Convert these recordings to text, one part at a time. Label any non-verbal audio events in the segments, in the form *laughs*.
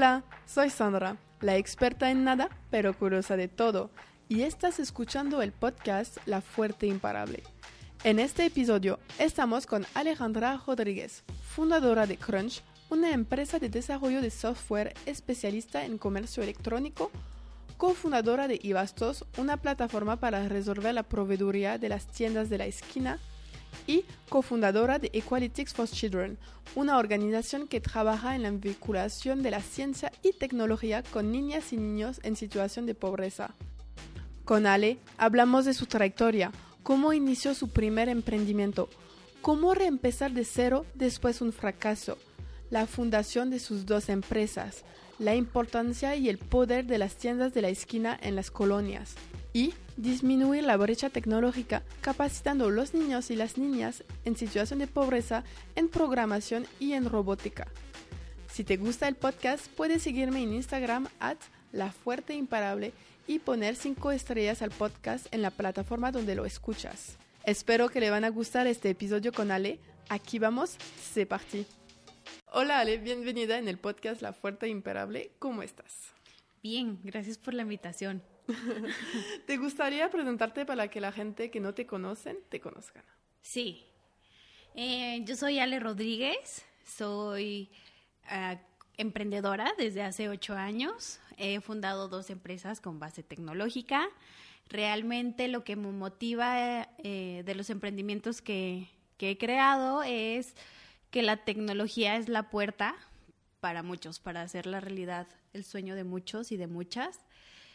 Hola, soy Sandra, la experta en nada, pero curiosa de todo, y estás escuchando el podcast La Fuerte Imparable. En este episodio estamos con Alejandra Rodríguez, fundadora de Crunch, una empresa de desarrollo de software especialista en comercio electrónico, cofundadora de Ibastos, una plataforma para resolver la proveeduría de las tiendas de la esquina, y cofundadora de Equalitics for Children, una organización que trabaja en la vinculación de la ciencia y tecnología con niñas y niños en situación de pobreza. Con Ale hablamos de su trayectoria, cómo inició su primer emprendimiento, cómo reempezar de cero después un fracaso, la fundación de sus dos empresas, la importancia y el poder de las tiendas de la esquina en las colonias y disminuir la brecha tecnológica capacitando a los niños y las niñas en situación de pobreza en programación y en robótica. Si te gusta el podcast, puedes seguirme en Instagram at Imparable y poner 5 estrellas al podcast en la plataforma donde lo escuchas. Espero que le van a gustar este episodio con Ale. Aquí vamos, se partí. Hola Ale, bienvenida en el podcast La Fuerte Imparable. ¿Cómo estás? Bien, gracias por la invitación. *laughs* ¿Te gustaría presentarte para que la gente que no te conocen te conozcan? Sí. Eh, yo soy Ale Rodríguez, soy ah, emprendedora desde hace ocho años. He fundado dos empresas con base tecnológica. Realmente lo que me motiva eh, de los emprendimientos que, que he creado es que la tecnología es la puerta para muchos, para hacer la realidad el sueño de muchos y de muchas.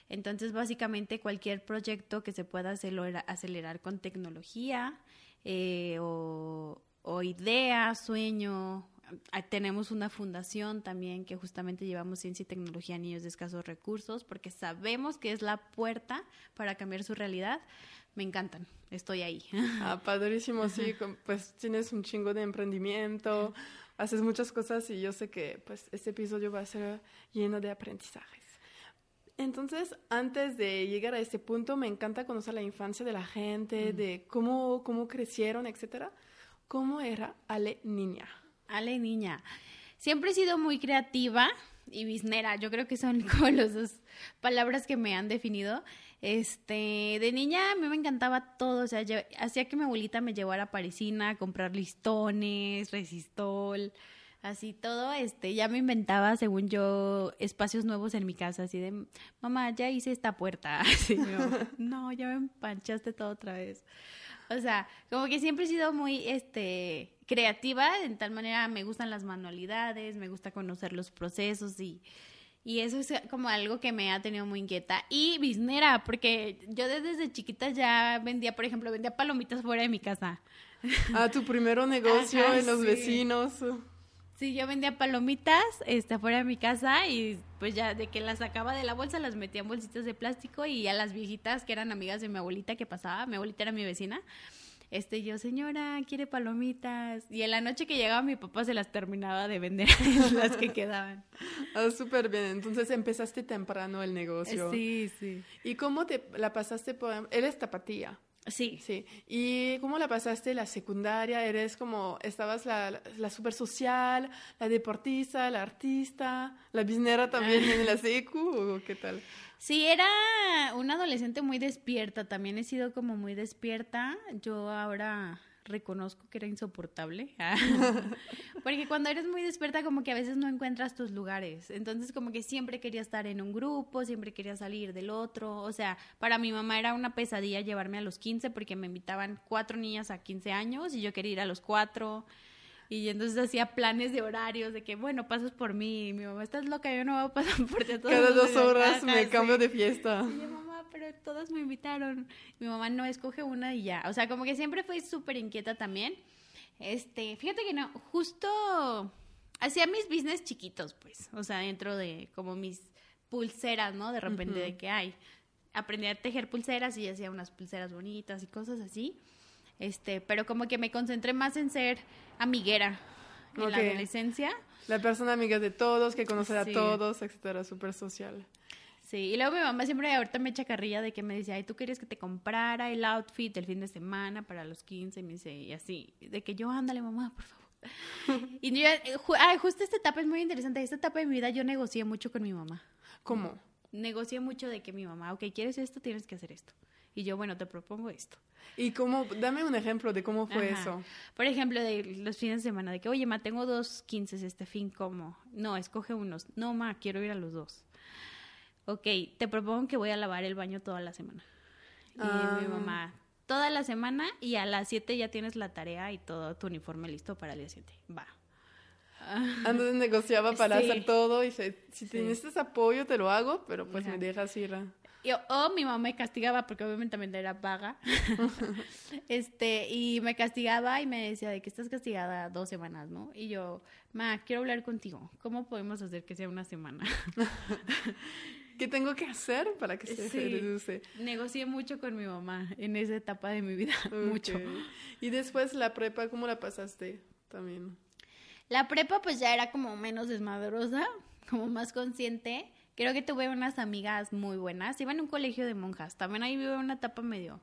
Entonces, básicamente cualquier proyecto que se pueda acelerar, con tecnología eh, o, idea, sueño. Ah, tenemos una fundación también que justamente llevamos ciencia y tecnología a niños de escasos recursos porque sabemos que es la puerta para cambiar su realidad. Me encantan, estoy ahí. Ah, *laughs* padrísimo, sí, pues tienes un chingo de emprendimiento, haces muchas cosas y yo sé que pues este episodio va a ser lleno de aprendizajes. Entonces, antes de llegar a este punto, me encanta conocer la infancia de la gente, mm. de cómo, cómo crecieron, etcétera. ¿Cómo era Ale niña? Ale niña. Siempre he sido muy creativa y biznera. Yo creo que son *laughs* como las dos palabras que me han definido. Este, de niña a mí me encantaba todo, o sea, hacía que mi abuelita me llevara a Parisina a comprar listones, resistol, así todo, este, ya me inventaba, según yo, espacios nuevos en mi casa, así de, mamá, ya hice esta puerta, *laughs* así, *laughs* no, ya me empanchaste todo otra vez. O sea, como que siempre he sido muy, este, creativa, en tal manera me gustan las manualidades, me gusta conocer los procesos y, y eso es como algo que me ha tenido muy inquieta. Y biznera, porque yo desde chiquita ya vendía, por ejemplo, vendía palomitas fuera de mi casa. Ah, tu primero *laughs* negocio en los vecinos. Sí, yo vendía palomitas este, afuera de mi casa y pues ya de que las sacaba de la bolsa las metía en bolsitas de plástico y a las viejitas que eran amigas de mi abuelita que pasaba, mi abuelita era mi vecina, este yo, señora, quiere palomitas. Y en la noche que llegaba mi papá se las terminaba de vender *laughs* las que quedaban. Ah, *laughs* súper bien. Entonces empezaste temprano el negocio. Sí, sí. ¿Y cómo te la pasaste por... Eres tapatía. Sí. Sí. ¿Y cómo la pasaste la secundaria? ¿Eres como, estabas la, la, super social, la deportista, la artista, la biznera también en la secu o qué tal? Sí, era una adolescente muy despierta, también he sido como muy despierta. Yo ahora reconozco que era insoportable. *laughs* Porque cuando eres muy despierta como que a veces no encuentras tus lugares. Entonces como que siempre quería estar en un grupo, siempre quería salir del otro. O sea, para mi mamá era una pesadilla llevarme a los 15 porque me invitaban cuatro niñas a 15 años y yo quería ir a los cuatro. Y entonces hacía planes de horarios de que, bueno, pasas por mí. Y mi mamá, estás loca, yo no voy a pasar por ti. Cada dos horas me cambio de fiesta pero todas me invitaron. Mi mamá no escoge una y ya. O sea, como que siempre fue súper inquieta también. Este, fíjate que no, justo hacía mis business chiquitos, pues. O sea, dentro de como mis pulseras, ¿no? De repente de que hay. Aprendí a tejer pulseras y hacía unas pulseras bonitas y cosas así. Este, pero como que me concentré más en ser amiguera en la adolescencia. La persona amiga de todos, que conocer a todos, etcétera, súper social. Sí, y luego mi mamá siempre ahorita me echa carrilla de que me dice, ay, tú querías que te comprara el outfit el fin de semana para los 15, me dice, y así, de que yo, ándale mamá, por favor. *laughs* Y yo, ah, justo esta etapa es muy interesante. Esta etapa de mi vida yo negocié mucho con mi mamá. ¿Cómo? Negocié mucho de que mi mamá, ok, ¿quieres esto? Tienes que hacer esto. Y yo, bueno, te propongo esto. ¿Y cómo? Dame un ejemplo de cómo fue Ajá. eso. Por ejemplo, de los fines de semana, de que, oye, ma, tengo dos quinces este fin, ¿cómo? No, escoge unos. No, ma, quiero ir a los dos. Ok, te propongo que voy a lavar el baño toda la semana. Y Ah. mi mamá, toda la semana y a las 7 ya tienes la tarea y todo tu uniforme listo para el día 7. Va. Antes negociaba para Sí. hacer todo y se, si Sí. tienes apoyo te lo hago, pero pues Ajá. me dejas ir a... Y- o mi mamá me castigaba porque obviamente también era vaga. *laughs* este, y me castigaba y me decía de que estás castigada dos semanas, ¿no? Y yo, ma, quiero hablar contigo. ¿Cómo podemos hacer que sea una semana? *laughs* ¿Qué tengo que hacer para que se Sí. reduce? Negocié mucho con mi mamá en esa etapa de mi vida, *laughs* mucho. Y después la prepa, ¿cómo la pasaste también? La prepa pues ya era como menos desmadrosa, como más consciente. Creo que tuve unas amigas muy buenas. Iba en un colegio de monjas. También ahí vive una etapa medio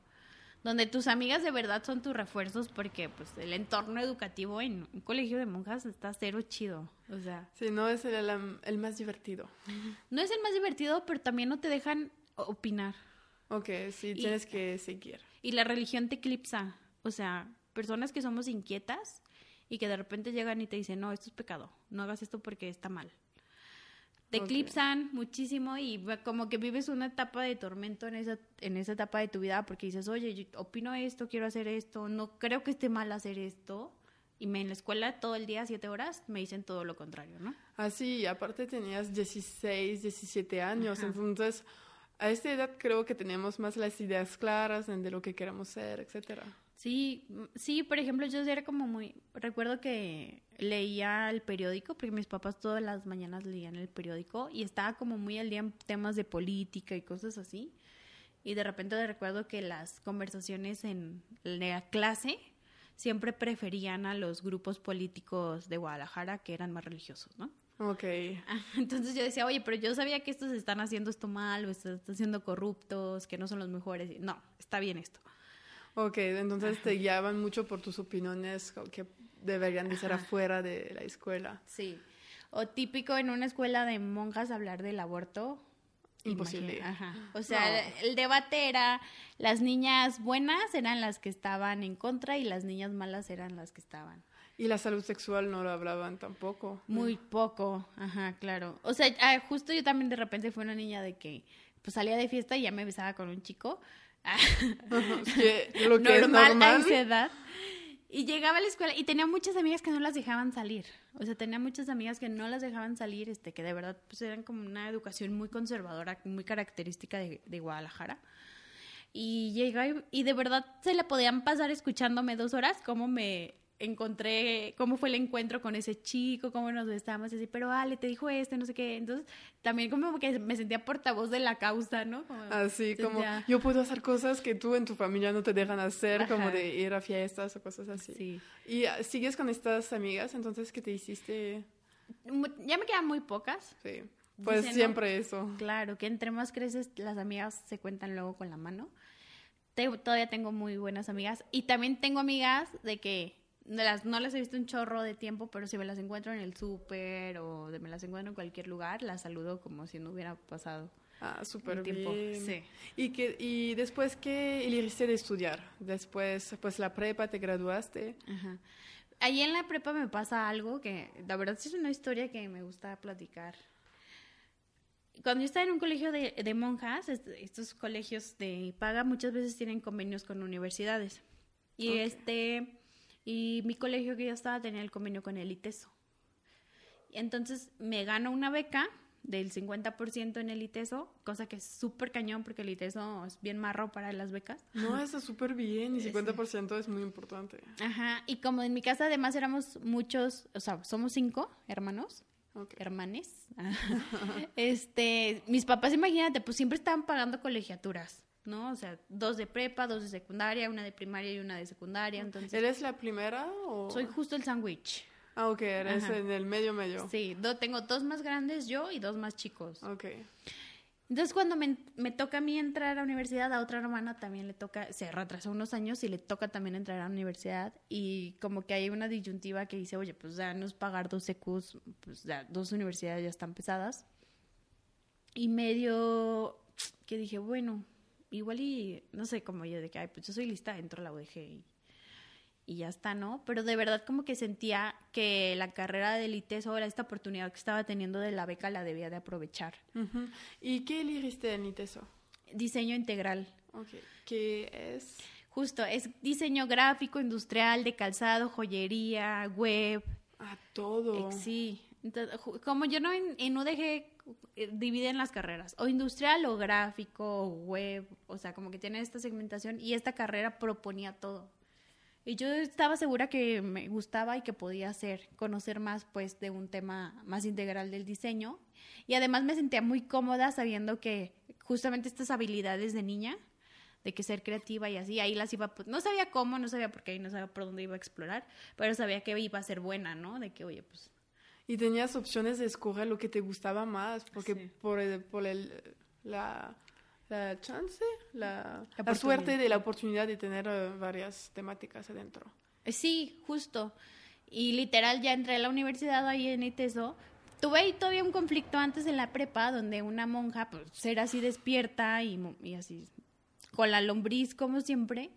donde tus amigas de verdad son tus refuerzos porque pues el entorno educativo en un colegio de monjas está cero chido. O sea, Sí, no es el, el- el más divertido. no es el más divertido, pero también no te dejan opinar. Ok, sí, Y- tienes que seguir. Y la religión te eclipsa. O sea, personas que somos inquietas y que de repente llegan y te dicen, no, esto es pecado, no hagas esto porque está mal. Te eclipsan muchísimo y como que vives una etapa de tormento en esa, en esa etapa de tu vida porque dices, oye, yo opino esto, quiero hacer esto, no creo que esté mal hacer esto. Y me, en la escuela todo el día, siete horas, me dicen todo lo contrario, ¿no? Ah, sí, aparte tenías 16, 17 años, Ajá. entonces a esta edad creo que tenemos más las ideas claras de lo que queremos ser, etcétera. Sí, sí, por ejemplo, yo era como muy, recuerdo que leía el periódico, porque mis papás todas las mañanas leían el periódico y estaba como muy al día en temas de política y cosas así. Y de repente recuerdo que las conversaciones en la clase siempre preferían a los grupos políticos de Guadalajara que eran más religiosos, ¿no? Ok, *laughs* Entonces yo decía, oye, pero yo sabía que estos están haciendo esto mal o están siendo corruptos, que no son los mejores. No, está bien esto. Ok, entonces te guiaban mucho por tus opiniones que deberían de ser Ajá. afuera de la escuela. Sí. O típico en una escuela de monjas hablar del aborto. Imposible. Ajá. O sea, No. el debate era las niñas buenas eran las que estaban en contra y las niñas malas eran las que estaban. Y la salud sexual no lo hablaban tampoco. Muy poco, ajá, claro. O sea, ah, justo yo también de repente fui una niña de que pues salía de fiesta y ya me besaba con un chico. *laughs* Lo que es normal, a normal. esa edad. Y llegaba a la escuela y tenía muchas amigas que no las dejaban salir. O sea, tenía muchas amigas que no las dejaban salir, este, que de verdad pues eran como una educación muy conservadora, muy característica de, de Guadalajara. Y llega y, y de verdad se la podían pasar escuchándome dos horas cómo me encontré, cómo fue el encuentro con ese chico, cómo nos estábamos así, pero Ale, te dijo este, no sé qué. Entonces, también como que me sentía portavoz de la causa, ¿no? Como- Así como ya. yo puedo hacer cosas que tú en tu familia no te dejan hacer, como Ajá. de ir a fiestas o cosas así. Sí. Y ah, sigues con estas amigas, entonces ¿qué te hiciste? Ya me quedan muy pocas. Sí. Pues Dicen, ¿no? siempre eso. Claro, que entre más creces, las amigas se cuentan luego con la mano. Te- todavía tengo muy buenas amigas. Y también tengo amigas de que las, no las he visto un chorro de tiempo, pero si me las encuentro en el súper o de, me las encuentro en cualquier lugar, las saludo como si no hubiera pasado Ah, súper bien. Sí. ¿Y, que, ¿Y después qué elegiste de estudiar? Después, pues la prepa, te graduaste. Ajá. Ahí en la prepa me pasa algo que, la verdad, es una historia que me gusta platicar. Cuando yo estaba en un colegio de, de monjas, est- estos colegios de paga muchas veces tienen convenios con universidades. Y este, y mi colegio que yo estaba tenía el convenio con el ITESO. Entonces me gano una beca del 50% en el ITESO, cosa que es súper cañón porque el ITESO es bien marro para las becas. No, *laughs* eso es súper bien y Sí. 50% es muy importante. Ajá, y como en mi casa además éramos muchos, o sea, somos cinco hermanos, Ok. hermanes, *laughs* este, mis papás, imagínate, pues siempre estaban pagando colegiaturas, ¿no? O sea, dos de prepa, dos de secundaria, una de primaria y una de secundaria, entonces ¿Eres la primera o...? soy justo el sándwich. Ah, ok, eres Ajá. en el medio medio. Sí, do- tengo dos más grandes yo y dos más chicos. Ok. Entonces cuando me, me, toca a mí entrar a la universidad, a otra hermana también le toca, se retrasó unos años y le toca también entrar a la universidad y como que hay una disyuntiva que dice, oye, pues ya no es pagar dos EQs, pues ya dos universidades ya están pesadas. Y medio que dije, bueno, igual y no sé, como yo de que, ay, pues yo soy lista, entro a la UDG y y ya está, ¿no? Pero de verdad como que sentía que la carrera de ITESO, esta oportunidad que estaba teniendo de la beca, la debía de aprovechar. ¿Y qué elegiste en ITESO? Diseño integral. Ok, ¿qué es? Justo, es diseño gráfico, industrial, de calzado, joyería, web. Ah, todo. sí. como yo no en, en UDG dividen las carreras, o industrial o gráfico, o web, o sea, como que tiene esta segmentación y esta carrera proponía todo. Y yo estaba segura que me gustaba y que podía hacer, conocer más pues de un tema más integral del diseño. Y además me sentía muy cómoda sabiendo que justamente estas habilidades de niña, de que ser creativa y así, ahí las iba, pues, no sabía cómo, no sabía por qué, no sabía por dónde iba a explorar, pero sabía que iba a ser buena, ¿no? De que, oye, pues... Y tenías opciones de escoger lo que te gustaba más, porque por, el, por el, la la chance, la, la, suerte de la oportunidad de tener eh, varias temáticas adentro. Eh, sí, justo. Y literal ya entré a la universidad ahí en ITESO. Tuve ahí todavía un conflicto antes en la prepa donde una monja, pues era así despierta y, y así con la lombriz como siempre,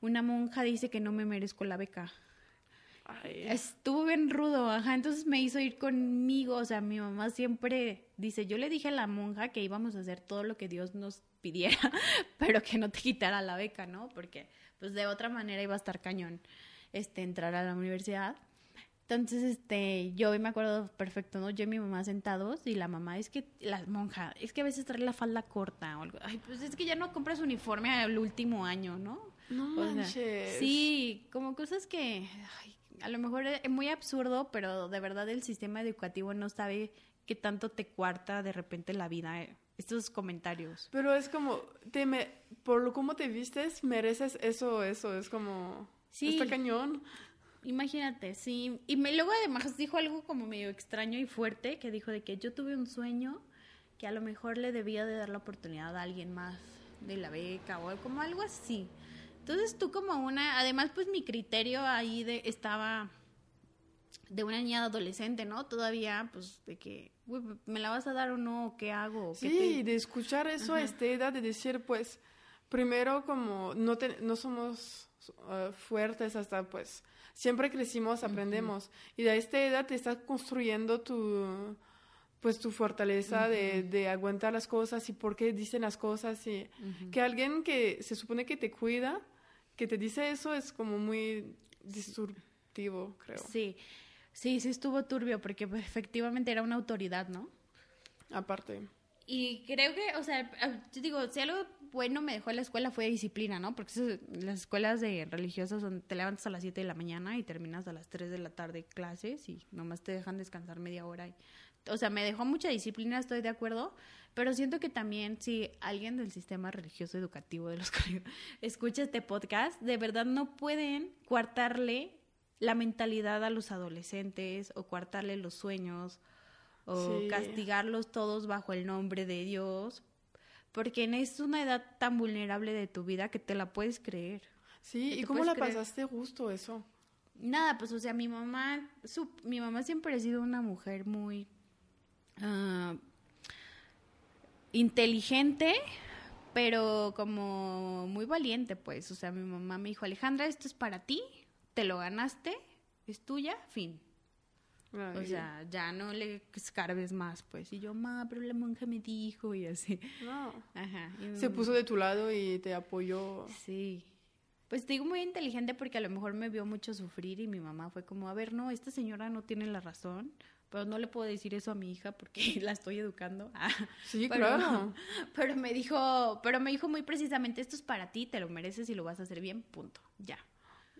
una monja dice que no me merezco la beca. Estuvo bien rudo, ajá, entonces me hizo ir conmigo, o sea, mi mamá siempre dice, yo le dije a la monja que íbamos a hacer todo lo que Dios nos pidiera, *laughs* pero que no te quitara la beca, ¿no? Porque pues de otra manera iba a estar cañón este entrar a la universidad. Entonces, este, yo me acuerdo perfecto, ¿no? Yo y mi mamá sentados y la mamá es que, la monja, es que a veces trae la falda corta o algo. Ay, pues es que ya no compras uniforme al último año, ¿no? No manches. sí, como cosas que, a lo mejor es muy absurdo, pero de verdad el sistema educativo no sabe qué tanto te cuarta de repente la vida eh, estos comentarios. Pero es como, te me, por lo como te vistes, mereces eso, eso, es como, sí. está cañón. Imagínate, sí. Y me, luego además dijo algo como medio extraño y fuerte, que dijo de que yo tuve un sueño que a lo mejor le debía de dar la oportunidad a alguien más de la beca o como algo así. Entonces tú como una, además pues mi criterio ahí de, estaba de una niña adolescente, ¿no? Todavía pues de que, ¿me la vas a dar o no? ¿Qué hago? sí, de escuchar eso a esta edad, de decir pues, primero como no, no somos uh, fuertes hasta pues, siempre crecimos, aprendemos. Y de esta edad te estás construyendo tu pues tu fortaleza de, de, aguantar las cosas y por qué dicen las cosas y que alguien que se supone que te cuida que te dice eso es como muy disruptivo, creo. Sí, sí, sí estuvo turbio porque pues, efectivamente era una autoridad, ¿no? Aparte. Y creo que, o sea, yo digo, si algo bueno me dejó la escuela fue disciplina, ¿no? Porque las escuelas de religiosas son, te levantas a las 7 de la mañana y terminas a las 3 de la tarde clases y nomás te dejan descansar media hora. Y, o sea, me dejó mucha disciplina, estoy de acuerdo, pero siento que también si alguien del sistema religioso educativo de los *laughs* colegios escucha este podcast, de verdad no pueden coartarle la mentalidad a los adolescentes o coartarle los sueños o castigarlos todos bajo el nombre de Dios, porque es una edad tan vulnerable de tu vida que te la puedes creer. Sí, ¿y cómo la pasaste justo eso? Nada, pues o sea, mi mamá, su, mi mamá siempre ha sido una mujer muy uh, inteligente, pero como muy valiente, pues. O sea, mi mamá me dijo, Alejandra, esto es para ti, te lo ganaste, es tuya, fin. o sea, ya no le escarbes más, pues. Y yo, ma, pero la monja me dijo y así. No. Ajá. Se puso de tu lado y te apoyó. Sí. Pues digo muy inteligente porque a lo mejor me vio mucho sufrir y mi mamá fue como, a ver, no, esta señora no tiene la razón pero no le puedo decir eso a mi hija porque *laughs* la estoy educando. Ah, sí, claro. Pero me dijo, pero me dijo muy precisamente, esto es para ti, te lo mereces y lo vas a hacer bien, punto, ya.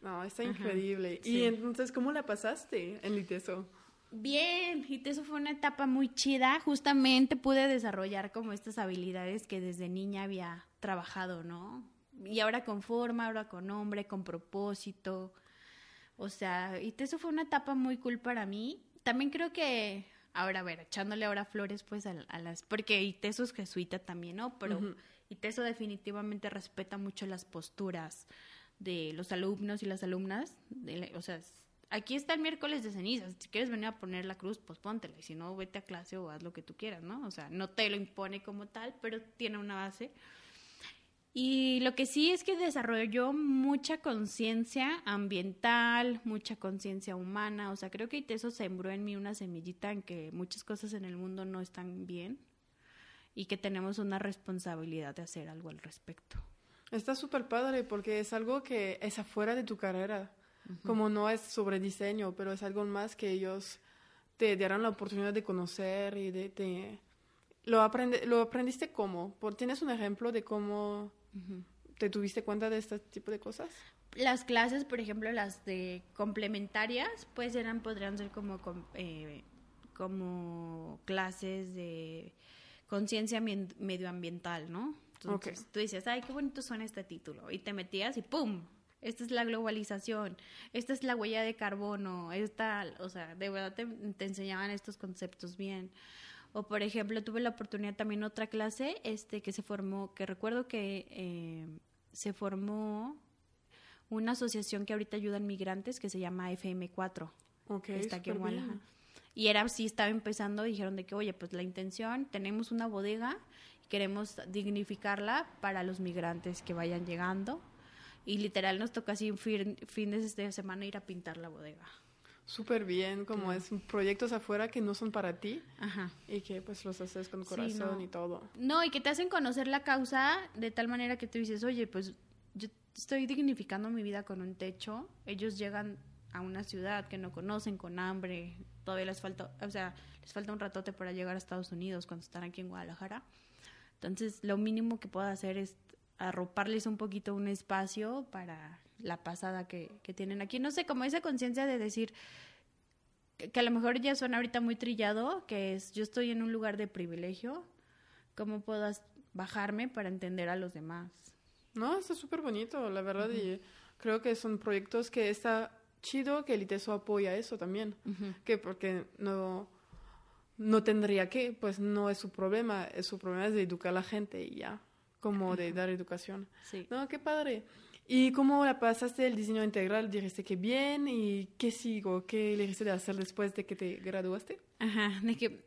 No, está increíble. Y entonces, ¿cómo la pasaste en Liteso? Bien, Liteso fue una etapa muy chida. Justamente pude desarrollar como estas habilidades que desde niña había trabajado, ¿no? Y ahora con forma, ahora con nombre, con propósito. O sea, Liteso fue una etapa muy cool para mí también creo que ahora a ver, echándole ahora flores pues a, las, porque Iteso es jesuita también, ¿no? Pero Iteso definitivamente respeta mucho las posturas de los alumnos y las alumnas, o sea, aquí está el miércoles de cenizas, si quieres venir a poner la cruz, pues póntela, y si no, vete a clase o haz lo que tú quieras, ¿no? O sea, no te lo impone como tal, pero tiene una base. Y lo que sí es que desarrolló mucha conciencia ambiental, mucha conciencia humana. O sea, creo que eso sembró en mí una semillita en que muchas cosas en el mundo no están bien y que tenemos una responsabilidad de hacer algo al respecto. Está súper padre porque es algo que es afuera de tu carrera. Como no es sobre diseño, pero es algo más que ellos te darán la oportunidad de conocer y de... ¿Lo, aprende, ¿Lo aprendiste cómo? ¿Tienes un ejemplo de cómo ¿Te tuviste cuenta de este tipo de cosas? Las clases, por ejemplo, las de complementarias, pues eran, podrían ser como, eh, como clases de conciencia medioambiental, ¿no? Entonces tú dices, ay, qué bonito suena este título. Y te metías y ¡pum! Esta es la globalización, esta es la huella de carbono, esta, o sea, de verdad te, te enseñaban estos conceptos bien. O por ejemplo, tuve la oportunidad también otra clase este que se formó, que recuerdo que eh, se formó una asociación que ahorita ayuda a migrantes que se llama FM4. Ok, está aquí en Y era así, estaba empezando dijeron de que, oye, pues la intención, tenemos una bodega queremos dignificarla para los migrantes que vayan llegando. Y literal nos toca así fines de semana ir a pintar la bodega súper bien, como es proyectos afuera que no son para ti y que pues los haces con corazón y todo. No, y que te hacen conocer la causa de tal manera que tú dices, oye, pues yo estoy dignificando mi vida con un techo, ellos llegan a una ciudad que no conocen, con hambre, todavía les falta, o sea, les falta un ratote para llegar a Estados Unidos cuando están aquí en Guadalajara. Entonces, lo mínimo que puedo hacer es arroparles un poquito un espacio para la pasada que, tienen aquí. No sé, como esa conciencia de decir que, a lo mejor ya suena ahorita muy trillado, que es yo estoy en un lugar de privilegio, ¿cómo puedo bajarme para entender a los demás? No, está súper bonito, la verdad, y creo que son proyectos que está chido que el ITESO apoya eso también, que porque no, no tendría que, pues no es su problema, es su problema es de educar a la gente y ya, como de dar educación. Sí. No, qué padre. ¿Y cómo la pasaste el diseño integral? ¿Dijiste que bien? ¿Y qué sigo? ¿Qué elegiste de hacer después de que te graduaste? Ajá, de que...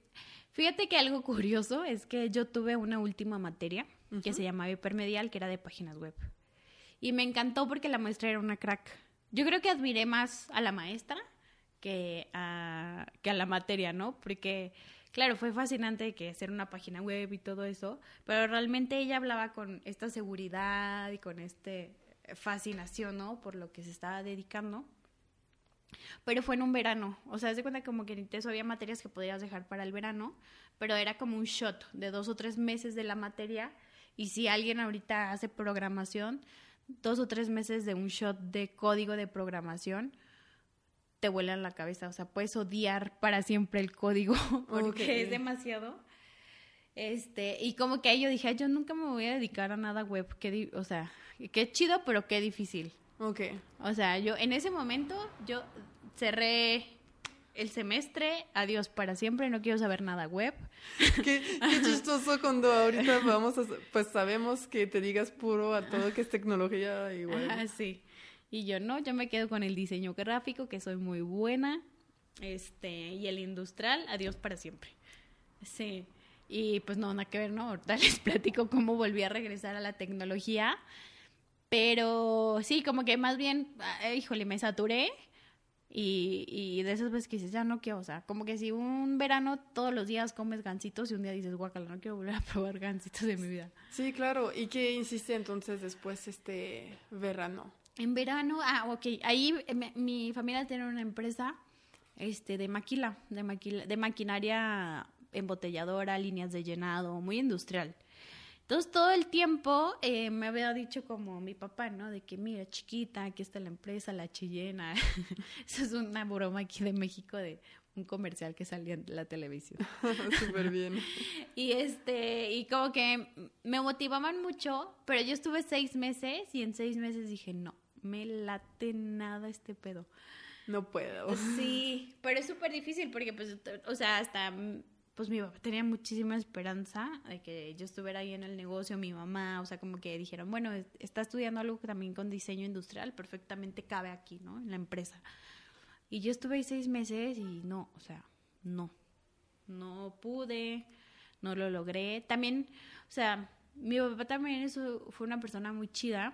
Fíjate que algo curioso es que yo tuve una última materia que se llamaba hipermedial, que era de páginas web. Y me encantó porque la maestra era una crack. Yo creo que admiré más a la maestra que a, que a la materia, ¿no? Porque, claro, fue fascinante que hacer una página web y todo eso, pero realmente ella hablaba con esta seguridad y con este fascinación, ¿no? Por lo que se estaba dedicando. Pero fue en un verano, o sea, de cuenta como que en ITESO había materias que podías dejar para el verano, pero era como un shot de dos o tres meses de la materia. Y si alguien ahorita hace programación, dos o tres meses de un shot de código de programación, te vuelan la cabeza. O sea, puedes odiar para siempre el código *laughs* porque es demasiado. Este, y como que ahí yo dije, yo nunca me voy a dedicar a nada web, que, o sea, qué chido, pero qué difícil. Ok. O sea, yo en ese momento yo cerré el semestre, adiós para siempre, no quiero saber nada web. *laughs* Qué, chistoso cuando ahorita *laughs* vamos a, pues sabemos que te digas puro a todo que es tecnología igual. Ah, sí. Y yo no, yo me quedo con el diseño gráfico, que soy muy buena, este, y el industrial, adiós para siempre. Sí. Y pues no, nada que ver, ¿no? Ahorita *laughs* les platico cómo volví a regresar a la tecnología. Pero sí, como que más bien, ah, híjole, me saturé. Y, y de esas veces que dices, ya no quiero, o sea, como que si un verano todos los días comes gansitos y un día dices, guacala, no quiero volver a *laughs* probar gansitos de mi vida. Sí, claro. ¿Y qué insiste entonces después este verano? En verano, ah, ok. Ahí eh, mi familia tiene una empresa este, de maquila, de, maquila, de maquinaria embotelladora, líneas de llenado, muy industrial. Entonces todo el tiempo eh, me había dicho como mi papá, ¿no? De que mira, chiquita, aquí está la empresa, la chillena. *laughs* Eso es una broma aquí de México de un comercial que salía en la televisión. *laughs* Súper bien. y este, y como que me motivaban mucho, pero yo estuve seis meses y en seis meses dije, no, me late nada este pedo. no puedo. Sí, *laughs* pero es súper difícil porque, pues, o sea, hasta, pues mi papá tenía muchísima esperanza de que yo estuviera ahí en el negocio, mi mamá, o sea, como que dijeron, bueno, está estudiando algo también con diseño industrial, perfectamente cabe aquí, ¿no? En la empresa. Y yo estuve ahí seis meses y no, o sea, no, no pude, no lo logré. También, o sea, mi papá también eso fue una persona muy chida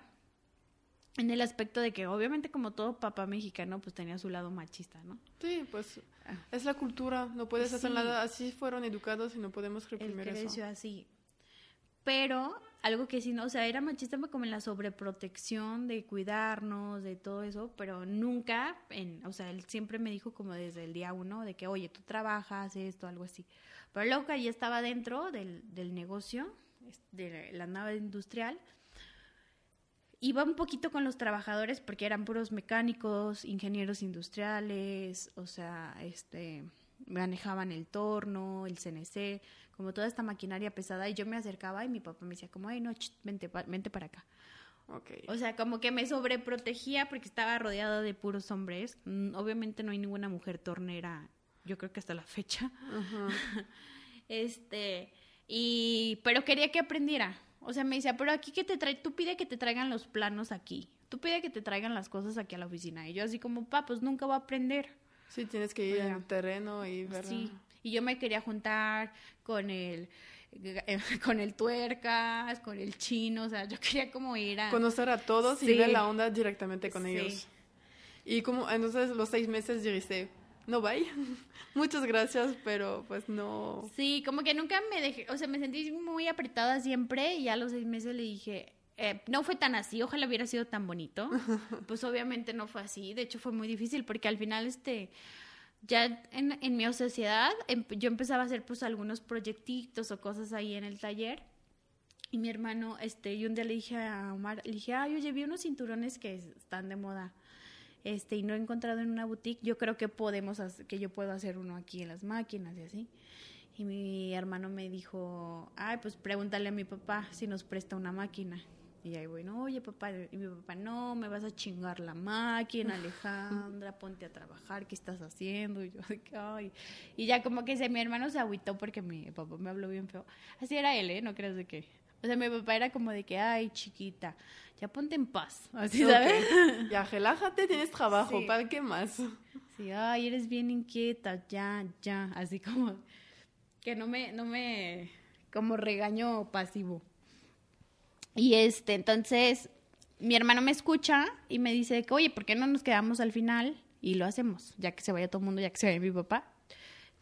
en el aspecto de que obviamente como todo papá mexicano pues tenía su lado machista, ¿no? Sí, pues es la cultura, no puedes hacer nada, así fueron educados y no podemos reprimir Él creció así. Pero algo que sí, no, o sea, era machista como en la sobreprotección de cuidarnos, de todo eso, pero nunca, en, o sea, él siempre me dijo como desde el día uno de que, oye, tú trabajas esto, algo así. Pero luego que ya estaba dentro del, del negocio, de la nave industrial, iba un poquito con los trabajadores porque eran puros mecánicos, ingenieros industriales, o sea, este manejaban el torno, el CNC, como toda esta maquinaria pesada y yo me acercaba y mi papá me decía como, ay no, vente, vente para acá. Okay. O sea, como que me sobreprotegía porque estaba rodeada de puros hombres. Mm, obviamente no hay ninguna mujer tornera, yo creo que hasta la fecha. *laughs* este, y, pero quería que aprendiera. O sea, me decía, pero aquí que te trae, tú pide que te traigan los planos aquí. Tú pide que te traigan las cosas aquí a la oficina. Y yo así como, pa, pues nunca va a aprender. Sí, tienes que ir al terreno y ver. Sí, y yo me quería juntar con el *laughs* con el tuercas, con el chino, o sea, yo quería como ir a... Conocer a todos y ver la onda directamente con ellos. Y como, entonces los seis meses dijiste, no vaya, *laughs* muchas gracias, pero pues no... Sí, como que nunca me dejé, o sea, me sentí muy apretada siempre y a los seis meses le dije, eh, no fue tan así, ojalá hubiera sido tan bonito. *laughs* Pues obviamente no fue así, de hecho fue muy difícil porque al final, este, ya en, en mi sociedad em, yo empezaba a hacer pues algunos proyectitos o cosas ahí en el taller. Y mi hermano, este, y un día le dije a Omar, le dije, ay, oye, vi unos cinturones que están de moda, este, y no he encontrado en una boutique, yo creo que podemos, que yo puedo hacer uno aquí en las máquinas y así. Y mi hermano me dijo, ay, pues pregúntale a mi papá si nos presta una máquina. Y ahí voy, no, oye papá, y mi papá, no, me vas a chingar la máquina, *laughs* Alejandra, ponte a trabajar, ¿qué estás haciendo? Y yo, ay. Y ya como que se, mi hermano se agüitó porque mi papá me habló bien feo. Así era él, ¿eh? No creas de qué. O sea, mi papá era como de que, ay, chiquita, ya ponte en paz. Así, ¿sabes? *laughs* Ya, relájate, tienes trabajo, ¿para qué más? Sí, ay, eres bien inquieta, ya, ya. Así como que no me, no me, como regaño pasivo. Y este, entonces, mi hermano me escucha y me dice que, oye, ¿por qué no nos quedamos al final? Y lo hacemos, ya que se vaya todo el mundo, ya que se vaya mi papá.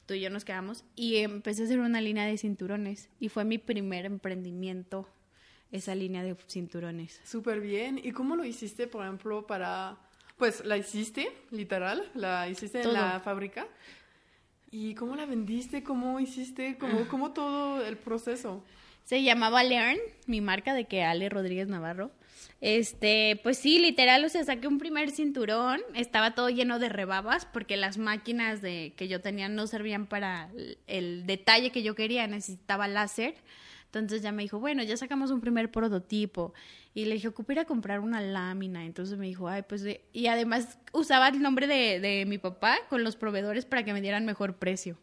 Tú y yo nos quedamos. Y empecé a hacer una línea de cinturones. Y fue mi primer emprendimiento, esa línea de cinturones. Súper bien. ¿Y cómo lo hiciste, por ejemplo, para... Pues la hiciste, literal, la hiciste en la fábrica. ¿Y cómo la vendiste? ¿Cómo hiciste? ¿Cómo, cómo todo el proceso? Se llamaba Learn, mi marca de que Ale Rodríguez Navarro. Este, pues sí, literal, o sea, saqué un primer cinturón, estaba todo lleno de rebabas porque las máquinas de que yo tenía no servían para el detalle que yo quería, necesitaba láser. Entonces ya me dijo, bueno, ya sacamos un primer prototipo. Y le dije, ocupa ir a comprar una lámina. Entonces me dijo, ay, pues, y además usaba el nombre de, de mi papá con los proveedores para que me dieran mejor precio.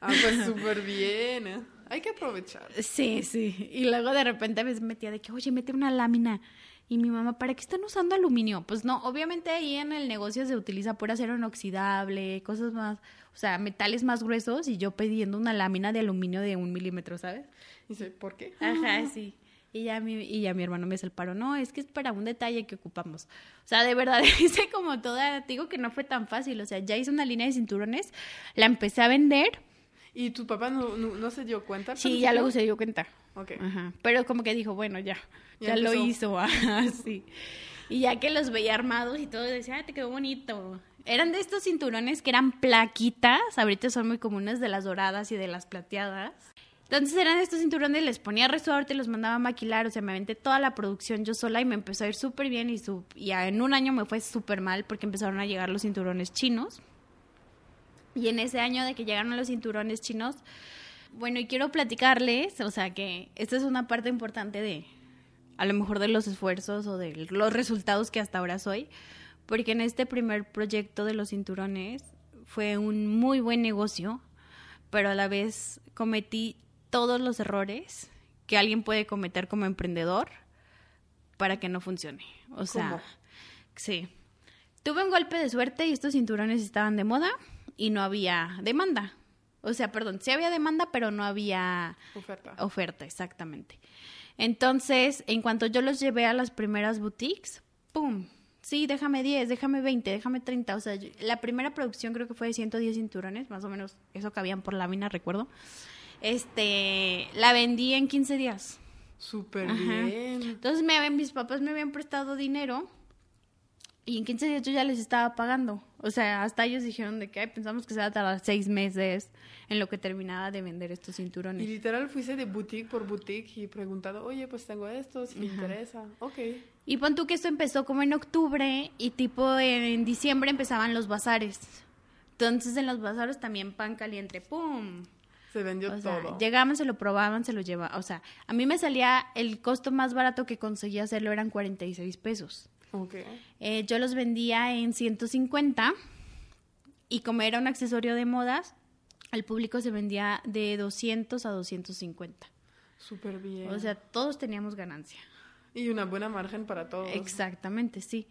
Ah, pues *laughs* súper bien. ¿eh? Hay que aprovechar. Sí, sí. Y luego de repente me metía de que, oye, mete una lámina. Y mi mamá, ¿para qué están usando aluminio? Pues no, obviamente ahí en el negocio se utiliza pura acero inoxidable, cosas más, o sea, metales más gruesos y yo pidiendo una lámina de aluminio de un milímetro, ¿sabes? Y sé, ¿por qué? Ajá, *laughs* sí. Y ya, mi, y ya mi hermano me hace paro, no, es que es para un detalle que ocupamos. O sea, de verdad, *laughs* hice como toda, digo que no fue tan fácil, o sea, ya hice una línea de cinturones, la empecé a vender ¿Y tu papá no, no, se dio cuenta? Sí, ya luego se dio cuenta. Ok. Ajá. Pero como que dijo, bueno, ya, ya, lo hizo. *laughs* sí. Y ya que los veía armados y todo, decía, ay, te quedó bonito. Eran de estos cinturones que eran plaquitas, ahorita son muy comunes de las doradas y de las plateadas. Entonces eran de estos cinturones, les ponía resorte, los mandaba a maquilar, o sea, me aventé toda la producción yo sola y me empezó a ir súper bien y, su, y en un año me fue súper mal porque empezaron a llegar los cinturones chinos. Y en ese año de que llegaron los cinturones chinos, bueno, y quiero platicarles, o sea, que esta es una parte importante de, a lo mejor de los esfuerzos o de los resultados que hasta ahora soy, porque en este primer proyecto de los cinturones fue un muy buen negocio, pero a la vez cometí todos los errores que alguien puede cometer como emprendedor para que no funcione. O sea, sí. Tuve un golpe de suerte y estos cinturones estaban de moda y no había demanda. O sea, perdón, sí había demanda, pero no había Oferta. oferta, exactamente. Entonces, en cuanto yo los llevé a las primeras boutiques, ¡pum! Sí, déjame 10, déjame 20, déjame 30. O sea, yo- la primera producción creo que fue de 110 cinturones, más o menos eso cabían por lámina, recuerdo. Este, la vendí en 15 días. Súper bien. Entonces me, habían- mis papás me habían prestado dinero y en 15 días yo ya les estaba pagando. O sea, hasta ellos dijeron de que "Ay, pensamos que se va a tardar seis meses en lo que terminaba de vender estos Y cinturones. literal fuiste de boutique por boutique y preguntando, oye, pues tengo esto, si me interesa. Ok. Y pon tú que esto empezó como en octubre y tipo en diciembre empezaban los bazares. Entonces en los bazares también pan caliente, ¡pum! Se vendió O sea, todo. llegaban, se lo probaban, se lo llevaban. O sea, a mí me salía el costo más barato que conseguía hacerlo eran 46 pesos. Ok. Eh, yo los vendía en 150 y como era un accesorio de modas, al público se vendía de 200 a 250. Súper bien. O sea, todos teníamos ganancia. y una buena margen para todos. Exactamente, sí.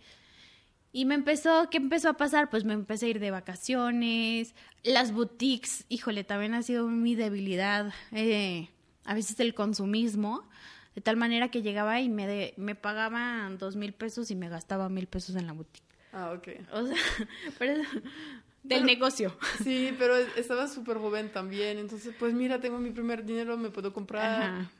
Y me empezó, ¿qué empezó a pasar? Pues me empecé a ir de vacaciones, las boutiques, híjole, también ha sido mi debilidad, eh, a veces el consumismo, de tal manera que llegaba y me, de- me pagaban dos mil pesos y me gastaba mil pesos en la boutique. Ah, ok. O sea, *laughs* pero del Pero- negocio. Sí, pero estaba súper joven también. Entonces, pues mira, tengo mi primer dinero, me puedo comprar. Ajá.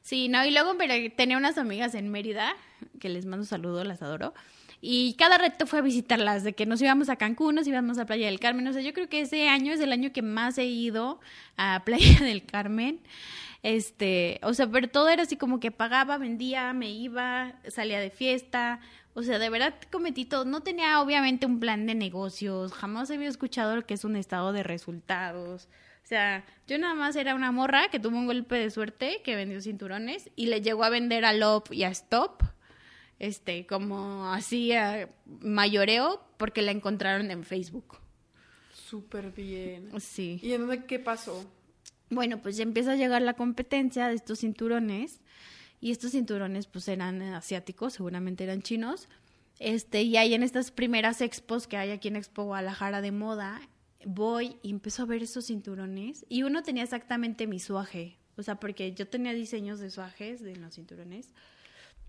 Sí, no, y luego pero, tenía unas amigas en Mérida, que les mando saludos, las adoro. Y cada reto fue a visitarlas, de que nos íbamos a Cancún, nos íbamos a Playa del Carmen. O sea, yo creo que ese año es el año que más he ido a Playa del Carmen. Este, o sea, pero todo era así como que pagaba, vendía, me iba, salía de fiesta. O sea, de verdad cometí todo. No tenía obviamente un plan de negocios, jamás había escuchado lo que es un estado de resultados. O sea, yo nada más era una morra que tuvo un golpe de suerte, que vendió cinturones y le llegó a vender a Lop y a Stop, este, como así a mayoreo, porque la encontraron en Facebook. Súper bien. Sí. ¿Y en dónde qué pasó? Bueno, pues ya empieza a llegar la competencia de estos cinturones. Y estos cinturones pues eran asiáticos, seguramente eran chinos. Este, y ahí en estas primeras expos que hay aquí en Expo Guadalajara de moda, voy y empiezo a ver esos cinturones. Y uno tenía exactamente mi suaje, o sea, porque yo tenía diseños de suajes de los cinturones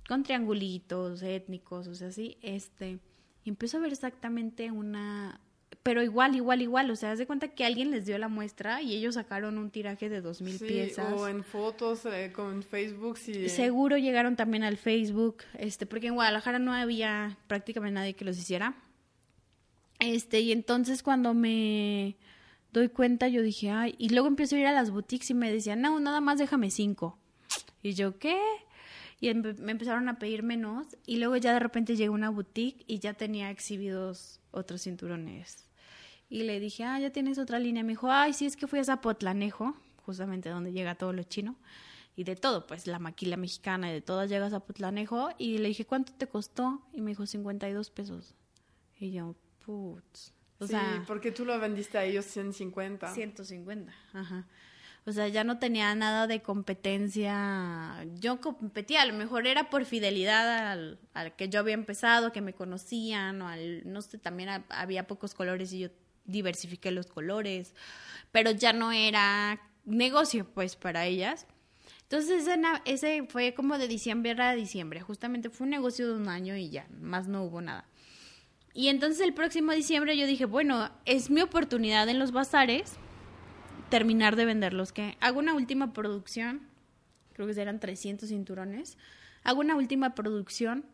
con triangulitos étnicos, o sea, así, este, y empiezo a ver exactamente una pero igual, igual, igual, o sea, haz de cuenta que alguien les dio la muestra y ellos sacaron un tiraje de dos mil Sí, piezas. O en fotos, eh, con Facebook, sí. Seguro llegaron también al Facebook, este, porque en Guadalajara no había prácticamente nadie que los hiciera. Este, y entonces cuando me doy cuenta, yo dije, ay, y luego empiezo a ir a las boutiques y me decían, no, nada más déjame cinco. Y yo, ¿qué? Y empe- me empezaron a pedir menos, y luego ya de repente llegó una boutique y ya tenía exhibidos otros cinturones. Y le dije, ah, ya tienes otra línea. Me dijo, ay, sí, es que fui a Zapotlanejo, justamente donde llega todo lo chino. Y de todo, pues la maquila mexicana y de todas llega a Zapotlanejo. Y le dije, ¿cuánto te costó? Y me dijo, 52 pesos. Y yo, putz. O sí, sea, porque tú lo vendiste a ellos 150. 150, ajá. O sea, ya no tenía nada de competencia. Yo competía, a lo mejor era por fidelidad al, al que yo había empezado, que me conocían, o al, no sé, también ha- había pocos colores y yo diversifiqué los colores, pero ya no era negocio, pues, para ellas. Entonces, ese, fue como de diciembre a diciembre, justamente fue un negocio de un año y ya, más no hubo nada. Y entonces el próximo diciembre yo dije, bueno, es mi oportunidad en los bazares terminar de venderlos, que hago una última producción, creo que eran 300 cinturones, hago una última producción,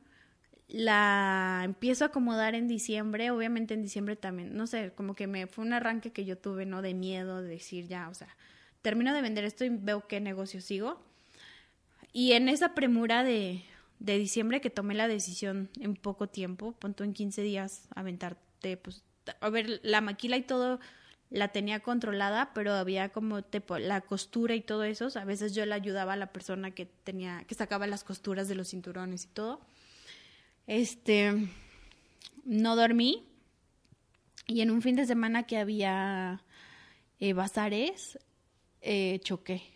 la empiezo a acomodar en diciembre, obviamente en diciembre también, no sé, como que me fue un arranque que yo tuve, ¿no? De miedo, de decir ya, o sea, termino de vender esto y veo qué negocio sigo. Y en esa premura de, de diciembre que tomé la decisión en poco tiempo, punto en 15 días, aventarte, pues, a ver, la maquila y todo la tenía controlada, pero había como la costura y todo eso. A veces yo le ayudaba a la persona que tenía, que sacaba las costuras de los cinturones y todo. Este, no dormí y en un fin de semana que había eh, bazares, eh, choqué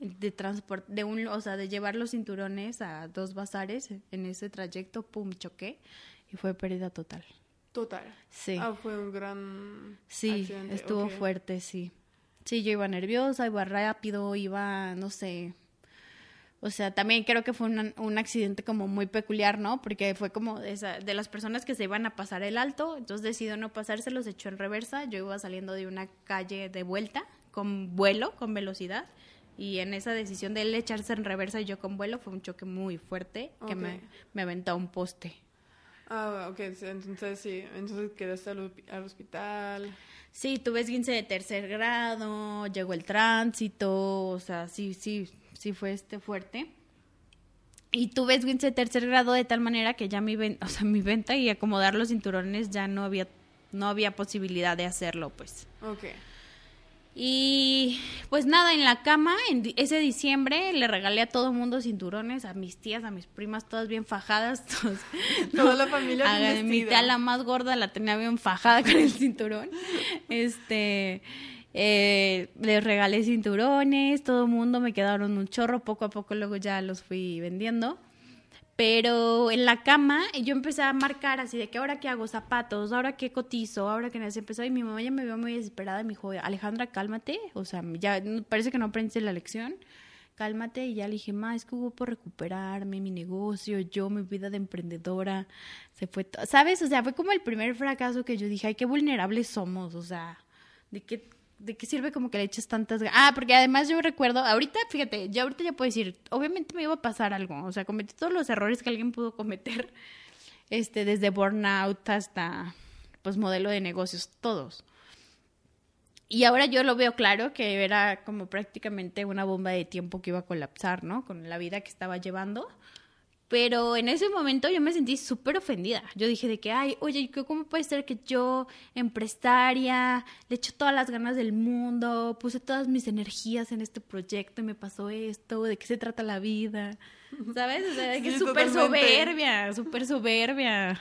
de transporte, de un, o sea, de llevar los cinturones a dos bazares en ese trayecto, pum, choqué y fue pérdida total. Total. Sí. Ah, fue un gran. Sí, accidente, estuvo fuerte, sí. Sí, yo iba nerviosa, iba rápido, iba, no sé. O sea, también creo que fue un, un accidente como muy peculiar, ¿no? Porque fue como de, esa- de las personas que se iban a pasar el alto, entonces decidió no pasarse, los echó en reversa. Yo iba saliendo de una calle de vuelta con vuelo, con velocidad. Y en esa decisión de él echarse en reversa y yo con vuelo fue un choque muy fuerte que me, me aventó a un poste. Ah, ok, entonces sí, entonces quedaste al, al hospital. Sí, tuve esguince de tercer grado, llegó el tránsito, o sea, sí, sí, sí fue este fuerte. Y tuve esguince de tercer grado de tal manera que ya mi, ven- *laughs* o sea, mi venta y acomodar los cinturones ya no había, no había posibilidad de hacerlo, pues. Ok. Y pues nada, en la cama, en ese diciembre le regalé a todo mundo cinturones, a mis tías, a mis primas, todas bien fajadas. *laughs* todos- Toda la familia a bien mi tía, la más gorda, la tenía bien fajada *laughs* con el cinturón. Este, eh, les regalé cinturones, todo el mundo me quedaron un chorro, poco a poco luego ya los fui vendiendo. Pero en la cama yo empecé a marcar así de que ahora qué hago zapatos, ahora qué cotizo, ahora que se empezó y mi mamá ya me vio muy desesperada y me dijo, Alejandra, cálmate, o sea, ya parece que no aprendiste la lección, cálmate y ya le dije, ma, es que hubo por recuperarme, mi negocio, yo, mi vida de emprendedora, se fue, to-". ¿sabes? O sea, fue como el primer fracaso que yo dije, ay, qué vulnerables somos, o sea, de qué, de qué sirve como que le eches tantas. Ah, porque además yo recuerdo, ahorita, fíjate, yo ahorita ya puedo decir, obviamente me iba a pasar algo, o sea, cometí todos los errores que alguien pudo cometer, *laughs* este, desde burnout hasta, pues, modelo de negocios, todos. Y ahora yo lo veo claro que era como prácticamente una bomba de tiempo que iba a colapsar, ¿no? Con la vida que estaba llevando. Pero en ese momento yo me sentí súper ofendida. Yo dije de que, ay, oye, ¿cómo puede ser que yo, empresaria, le echo todas las ganas del mundo, puse todas mis energías en este proyecto y me pasó esto? ¿De qué se trata la vida? ¿Sabes? O sea, de que Sí, es súper soberbia, súper soberbia.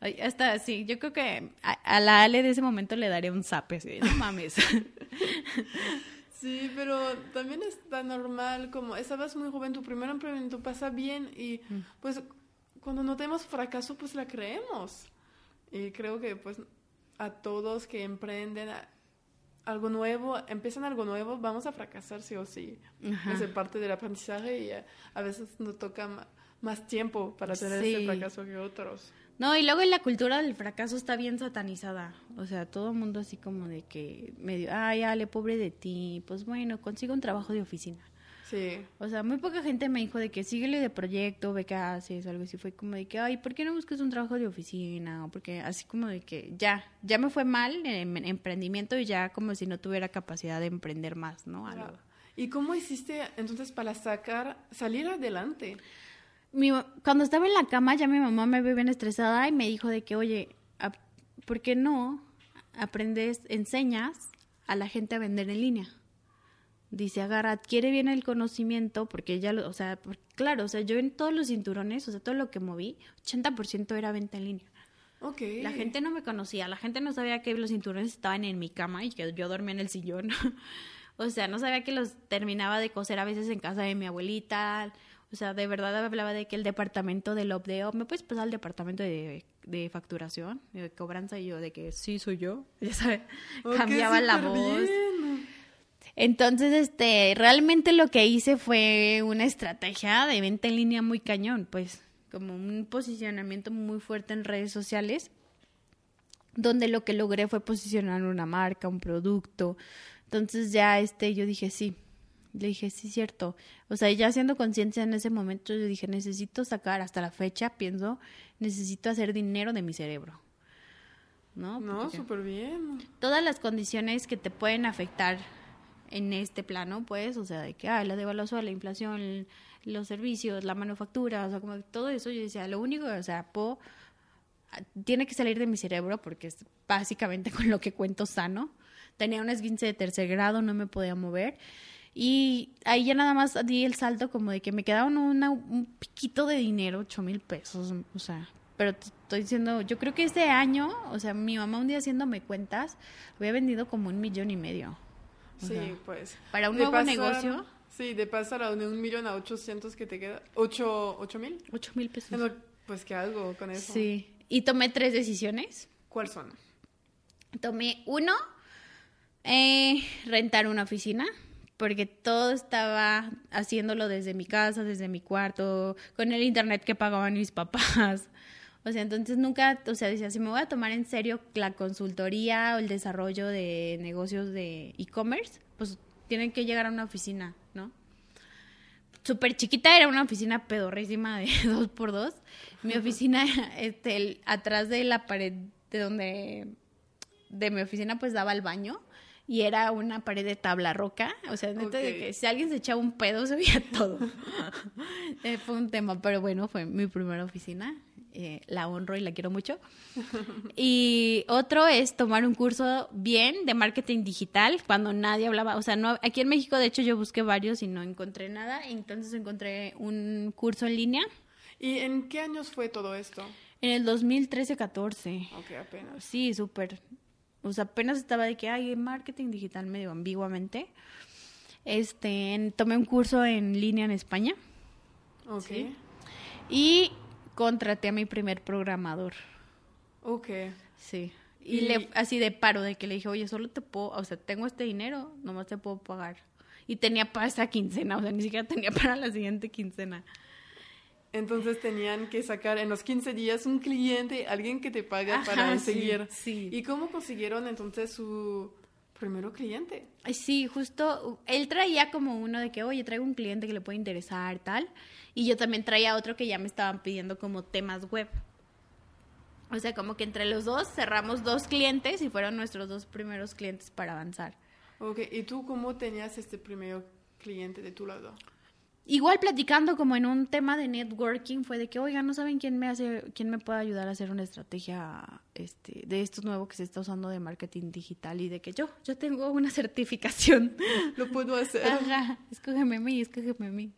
Ay, hasta sí, yo creo que a, a la Ale de ese momento le daría un zape, así, no mames. *laughs* Sí, pero también está normal, como estabas muy joven, tu primer emprendimiento pasa bien y pues cuando no tenemos fracaso, pues la creemos. Y creo que pues a todos que emprenden algo nuevo, empiezan algo nuevo, vamos a fracasar sí o sí. Ajá. Es parte del aprendizaje y a, a veces nos toca más tiempo para tener Sí. ese fracaso que otros. No, y luego en la cultura del fracaso está bien satanizada. O sea, todo el mundo así como de que medio, ay, Ale, pobre de ti. Pues bueno, consigo un trabajo de oficina. Sí. O sea, muy poca gente me dijo de que síguele de proyecto, ve qué haces, algo así. Fue como de que, ay, ¿por qué no buscas un trabajo de oficina? O porque así como de que ya, ya me fue mal en, en emprendimiento y ya como si no tuviera capacidad de emprender más, ¿no? Algo. ¿Y cómo hiciste entonces para sacar, salir adelante? Mi cuando estaba en la cama ya mi mamá me ve bien estresada y me dijo de que, oye, ¿por qué no aprendes, enseñas a la gente a vender en línea? Dice, agarra, adquiere bien el conocimiento, porque ya lo, o sea, claro, o sea, yo en todos los cinturones, o sea, todo lo que moví, 80% era venta en línea. Ok. La gente no me conocía, la gente no sabía que los cinturones estaban en mi cama y que yo dormía en el sillón. *laughs* o sea, no sabía que los terminaba de coser a veces en casa de mi abuelita. O sea, de verdad hablaba de que el departamento del Obdeo, ¿me puedes pasar al departamento de, de facturación, de cobranza? Y yo, de que sí, soy yo. *laughs* Ya sabes, cambiaba la voz. bien. Entonces, este, realmente lo que hice fue una estrategia de venta en línea muy cañón, pues, como un posicionamiento muy fuerte en redes sociales, donde lo que logré fue posicionar una marca, un producto. Entonces ya, este, yo dije, sí, le dije, sí, cierto. O sea, ya haciendo conciencia en ese momento, yo dije, necesito sacar, hasta la fecha, pienso, necesito hacer dinero de mi cerebro. ¿No? No, súper bien. todas las condiciones que te pueden afectar en este plano, pues, o sea, de que, ah, la devaluación, la inflación, los servicios, la manufactura, o sea, como todo eso, yo decía, lo único, o sea, ah, tiene que salir de mi cerebro porque es básicamente *laughs* con lo que cuento sano. Tenía un esguince de tercer grado, no me podía mover. Y ahí ya nada más di el salto como de que me quedaba una- un piquito de dinero, ocho mil pesos, o sea, pero t- estoy diciendo, yo creo que este año, o sea, mi mamá un día haciéndome cuentas, había vendido como un millón y medio. sí, pues. Para un nuevo negocio. Sí, de pasar a un millón a ochocientos que te queda. ¿Ocho, ocho mil? Ocho mil pesos. pues que algo con eso. Sí. Y tomé tres decisiones. ¿Cuáles son? Tomé uno, eh, rentar una oficina porque todo estaba haciéndolo desde mi casa, desde mi cuarto, con el internet que pagaban mis *laughs* papás. O sea, entonces nunca, o sea, decía, si me voy a tomar en serio la consultoría o el desarrollo de negocios de e-commerce, pues tienen que llegar a una oficina, ¿no? Súper chiquita, era una oficina pedorrísima de *laughs* dos por dos. Mi oficina, este, atrás de la pared de donde, de mi oficina, pues daba al baño y era una pared de tabla roca, o sea, neta de que si alguien se echaba un pedo *laughs* se veía todo. Eh, fue un tema, pero bueno, fue mi primera oficina, eh, la honro y la quiero mucho. *laughs* Y otro es tomar un curso bien de marketing digital cuando nadie hablaba, o sea, no aquí en México de hecho yo busqué varios y no encontré nada, entonces encontré un curso en línea. ¿Y en qué años fue todo esto? En el 2013-14. Ok, apenas. Sí, súper. O sea, apenas estaba de que hay marketing digital medio ambiguamente. Este, tomé un curso en línea en España. Ok. Y contraté a mi primer programador. Ok. Sí. Y, le, así de paro, de que le dije, oye, solo te puedo, o sea, tengo este dinero, nomás te puedo pagar. Y tenía para esa quincena, o sea, ni siquiera tenía *laughs* para la siguiente quincena. Entonces tenían que sacar en los 15 días un cliente, alguien que te paga para seguir. Sí, ¿Y cómo consiguieron entonces su primero cliente? Sí, justo él traía como uno de que, oye, traigo un cliente que le puede interesar, tal. Y yo también traía otro que ya me estaban pidiendo como temas web. O sea, como que entre los dos cerramos dos clientes y fueron nuestros dos primeros clientes para avanzar. Ok, ¿y tú cómo tenías este primer cliente de tu lado? Igual platicando como en un tema de networking fue de que, oiga, no saben quién me hace, quién me puede ayudar a hacer una estrategia este, de esto nuevo que se está usando de marketing digital y de que yo, yo tengo una *laughs* certificación. Lo puedo hacer. Ajá, escógeme a mí, escógeme a mí.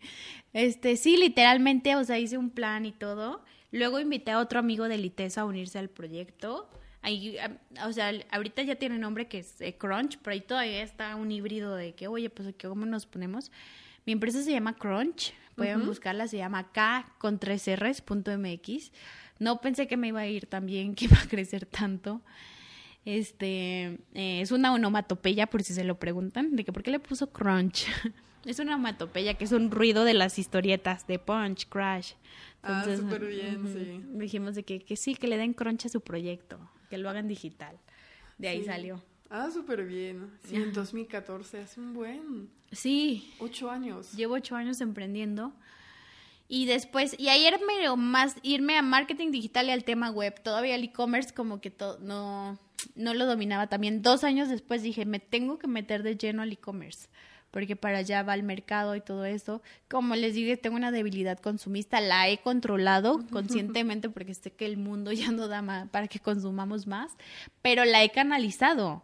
Este, sí, literalmente, o sea, hice un plan y todo. Luego invité a otro amigo de Litesa a unirse al proyecto. Ahí, o sea, ahorita ya tiene nombre que es eh, Crunch, pero ahí todavía está un híbrido de que, oye, pues, ¿cómo nos ponemos? Mi empresa se llama Crunch, pueden buscarla, se llama K con tres R's.mx. No pensé que me iba a ir tan bien, *laughs* que iba a crecer tanto. Este, eh, es una onomatopeya, por si se lo preguntan, de que por qué le puso Crunch. *laughs* es una onomatopeya que es un ruido de las historietas de Punch, Crash. ah, súper bien, sí. Dijimos de que, que sí, que le den crunch a su proyecto, que lo hagan digital. De ahí salió. Ah, súper bien. Sí, en 2014, hace un buen. Sí. Ocho años. Llevo ocho años emprendiendo. Y después, y ayer me más irme a marketing digital y al tema web. Todavía el e-commerce como que no, no lo dominaba también. Dos años después dije, me tengo que meter de lleno al e-commerce. Porque para allá va el mercado y todo eso. Como les dije, tengo una debilidad consumista. La he controlado conscientemente porque sé que el mundo *laughs* ya no da más para que consumamos más. Pero la he canalizado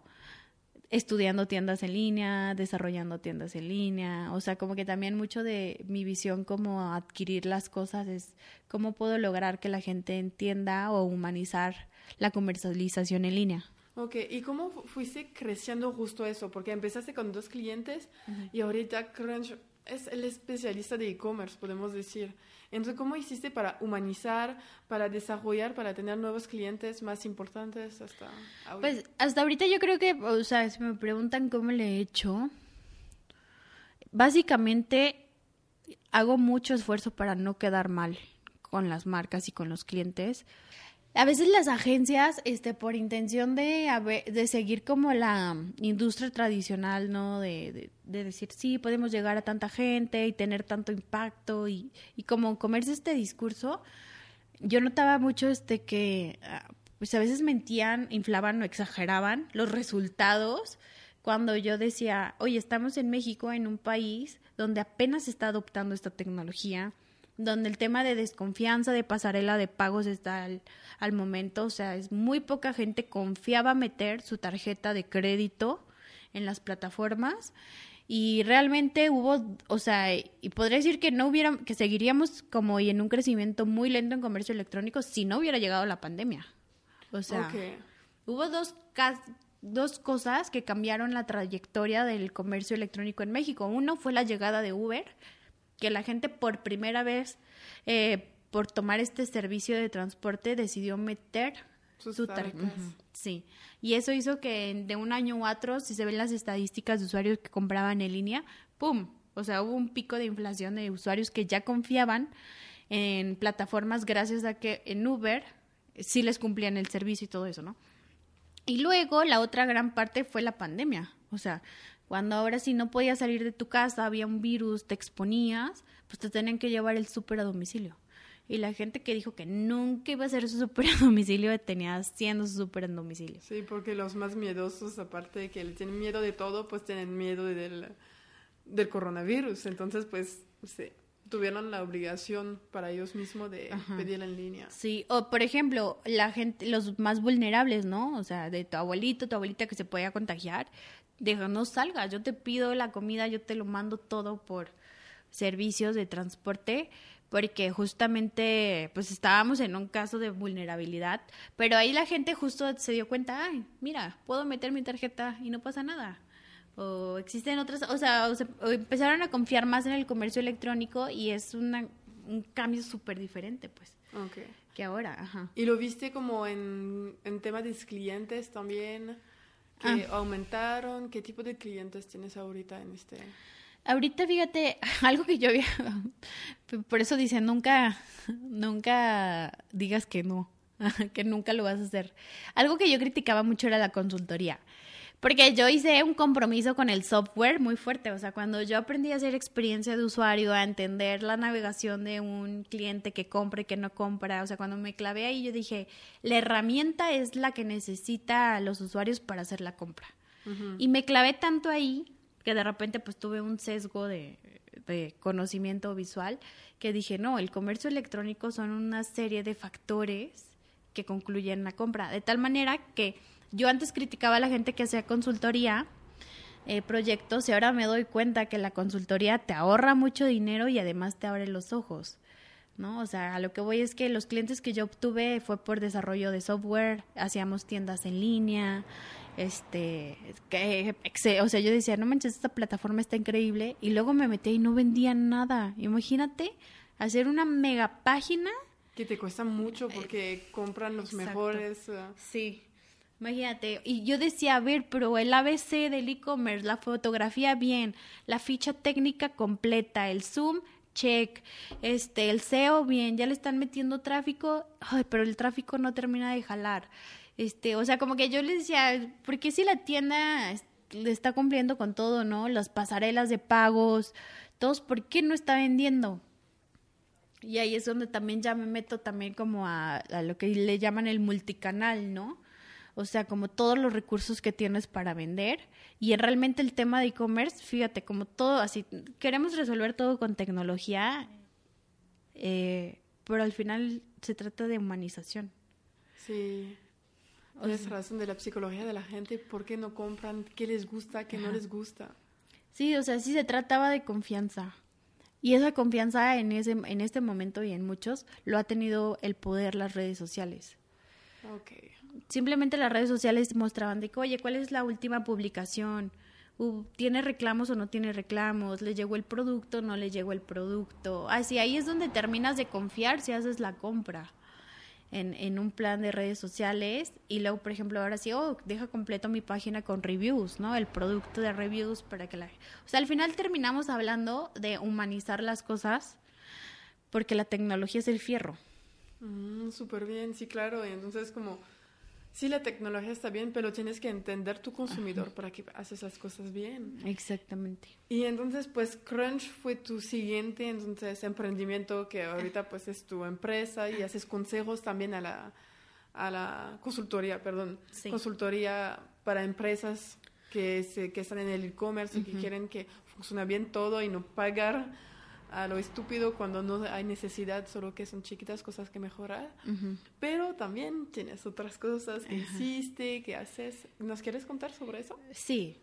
estudiando tiendas en línea, desarrollando tiendas en línea, o sea, como que también mucho de mi visión como adquirir las cosas es cómo puedo lograr que la gente entienda o humanizar la comercialización en línea. Ok, ¿y cómo fuiste creciendo justo eso? Porque empezaste con dos clientes y ahorita Crunch es el especialista de e-commerce, podemos decir. Entonces, ¿cómo hiciste para humanizar, para desarrollar, para tener nuevos clientes más importantes hasta ahorita? Pues hasta ahorita yo creo que, o sea, si me preguntan cómo le he hecho, básicamente hago mucho esfuerzo para no quedar mal con las marcas y con los clientes a veces las agencias, este, por intención de, de seguir como la industria tradicional, ¿no? De, de, decir, sí, podemos llegar a tanta gente y tener tanto impacto y, y como comerse este discurso, yo notaba mucho este que, ah, pues a veces mentían, inflaban o exageraban los resultados cuando yo decía, oye, estamos en México, en un país donde apenas está adoptando esta tecnología, donde el tema de desconfianza de pasarela de pagos está al, momento, o sea, es muy poca gente confiaba meter su tarjeta de crédito en las plataformas Y realmente hubo, o sea, y podría decir que no hubiera, que seguiríamos como y en un crecimiento muy lento en comercio electrónico si no hubiera llegado la pandemia. O sea, hubo dos, dos cosas que cambiaron la trayectoria del comercio electrónico en México. Uno fue la llegada de Uber, que la gente por primera vez, eh, por tomar este servicio de transporte, decidió meter su tarjeta. Sí. Y eso hizo que de un año a otro, si se ven las estadísticas de usuarios que compraban en línea, ¡pum! O sea, hubo un pico de inflación de usuarios que ya confiaban en plataformas gracias a que en Uber sí les cumplían el servicio y todo eso, ¿no? Y luego la otra gran parte fue la pandemia. O sea, cuando ahora sí no podías salir de tu casa, había un virus, te exponías, pues te tenían que llevar el súper a domicilio. Y la gente que dijo que nunca iba a hacer su súper a *laughs* domicilio tenía haciendo su súper en domicilio. Sí, porque los más miedosos, aparte de que tienen miedo de todo, pues tienen miedo del, del coronavirus. Entonces, pues, sí, tuvieron la obligación para ellos mismos de pedir en línea. Sí, o por ejemplo, la gente, los más vulnerables, ¿no? O sea, de tu abuelito, tu abuelita que se podía contagiar, dijo, no salgas, yo te pido la comida, yo te lo mando todo por servicios de transporte porque justamente pues estábamos en un caso de vulnerabilidad, pero ahí la gente justo se dio cuenta, ay, mira, puedo meter mi tarjeta y no pasa nada. O existen otras, o sea, empezaron a confiar más en el comercio electrónico y es una, un cambio súper diferente, pues. Que ahora, ajá. ¿Y lo viste como en, en temas de clientes también? Que ah. aumentaron? ¿Qué tipo de clientes tienes ahorita en este? Ahorita fíjate, *laughs* algo que yo había, *laughs* por eso dice, nunca, nunca digas que no, *laughs* que nunca lo vas a hacer. Algo que yo criticaba mucho era la consultoría. Porque yo hice un compromiso con el software muy fuerte. O sea, cuando yo aprendí a hacer experiencia de usuario, a entender la navegación de un cliente que compra y que no compra, o sea, cuando me clavé ahí, yo dije, la herramienta es la que necesita los usuarios para hacer la compra. Y me clavé tanto ahí que de repente pues tuve un sesgo de, conocimiento visual que dije, no, el comercio electrónico son una serie de factores que concluyen la compra. De tal manera que yo antes criticaba a la gente que hacía consultoría, eh, proyectos, y ahora me doy cuenta que la consultoría te ahorra mucho dinero y además te abre los ojos. ¿no? O sea, a lo que voy es que los clientes que yo obtuve fue por desarrollo de software, hacíamos tiendas en línea, este, que, o sea, yo decía, no manches, esta plataforma está increíble, y luego me metí y no vendía nada. Imagínate hacer una mega página. Que te cuesta mucho eh, porque compran los mejores. Uh. Sí. Imagínate, y yo decía, a ver, pero el ABC del e-commerce, la fotografía bien, la ficha técnica completa, el zoom, check, este, el SEO bien, ya le están metiendo tráfico, ay, pero el tráfico no termina de jalar. Este, o sea, como que yo les decía, porque si la tienda le está cumpliendo con todo, ¿no? Las pasarelas de pagos, todos, ¿por qué no está vendiendo? Y ahí es donde también ya me meto también como a, a lo que le llaman el multicanal, ¿no? O sea, como todos los recursos que tienes para vender. Y en realmente el tema de e-commerce, fíjate, como todo así, queremos resolver todo con tecnología, eh, pero al final se trata de humanización. Sí. Tienes razón de la psicología de la gente, por qué no compran, qué les gusta, qué no les gusta. Sí, o sea, sí se trataba de confianza. Y esa confianza en, ese, en este momento y en muchos lo ha tenido el poder las redes sociales. Okay. Simplemente las redes sociales mostraban de que, oye, ¿cuál es la última publicación? ¿Tiene reclamos o no tiene reclamos? ¿Le llegó el producto o no le llegó el producto? Así, ahí es donde terminas de confiar si haces la compra en, en, un plan de redes sociales y luego, por ejemplo, ahora sí, oh, deja completo mi página con reviews, ¿no? El producto de reviews para que la... O sea, al final terminamos hablando de humanizar las cosas porque la tecnología es el fierro. Mm, Súper bien, sí, claro. Entonces, como sí, la tecnología está bien, pero tienes que entender tu consumidor para que haces las cosas bien. Exactamente. Y entonces, pues Crunch fue tu siguiente entonces emprendimiento que ahorita pues es tu empresa y haces consejos también a la, a la consultoría, perdón, consultoría para empresas que, se, que están en el e-commerce y que quieren que funcione bien todo y no pagar a lo estúpido cuando no hay necesidad, solo que son chiquitas cosas que mejorar. Pero también tienes otras cosas que hiciste, que haces. ¿Nos quieres contar sobre eso? Sí.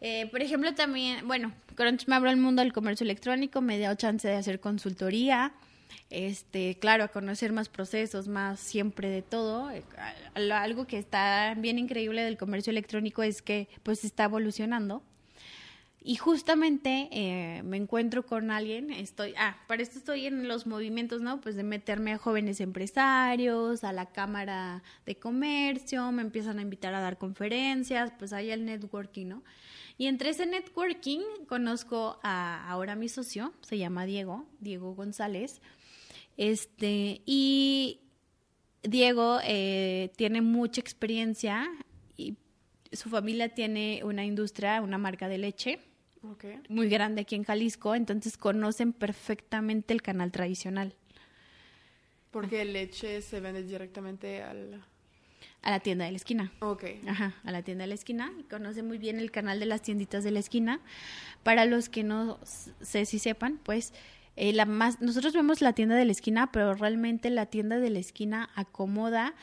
Eh, por ejemplo, también, bueno, Crunch me abrió el mundo del comercio electrónico, me dio chance de hacer consultoría, este, claro, a conocer más procesos, más siempre de todo. Eh, algo que está bien increíble del comercio electrónico es que pues está evolucionando. Y justamente eh, me encuentro con alguien, estoy, ah, para esto estoy en los movimientos, ¿no? Pues de meterme a jóvenes empresarios, a la Cámara de Comercio, me empiezan a invitar a dar conferencias, pues hay el networking, ¿no? Y entre ese networking conozco a ahora mi socio, se llama Diego, Diego González, este, y Diego eh, tiene mucha experiencia su familia tiene una industria, una marca de leche muy grande aquí en Jalisco, entonces conocen perfectamente el canal tradicional. Porque leche se vende directamente al... A la tienda de la esquina. Ok. Ajá, a la tienda de la esquina. Y conoce muy bien el canal de las tienditas de la esquina. Para los que no sé si sepan, pues eh, la más, nosotros vemos la tienda de la esquina, pero realmente la tienda de la esquina acomoda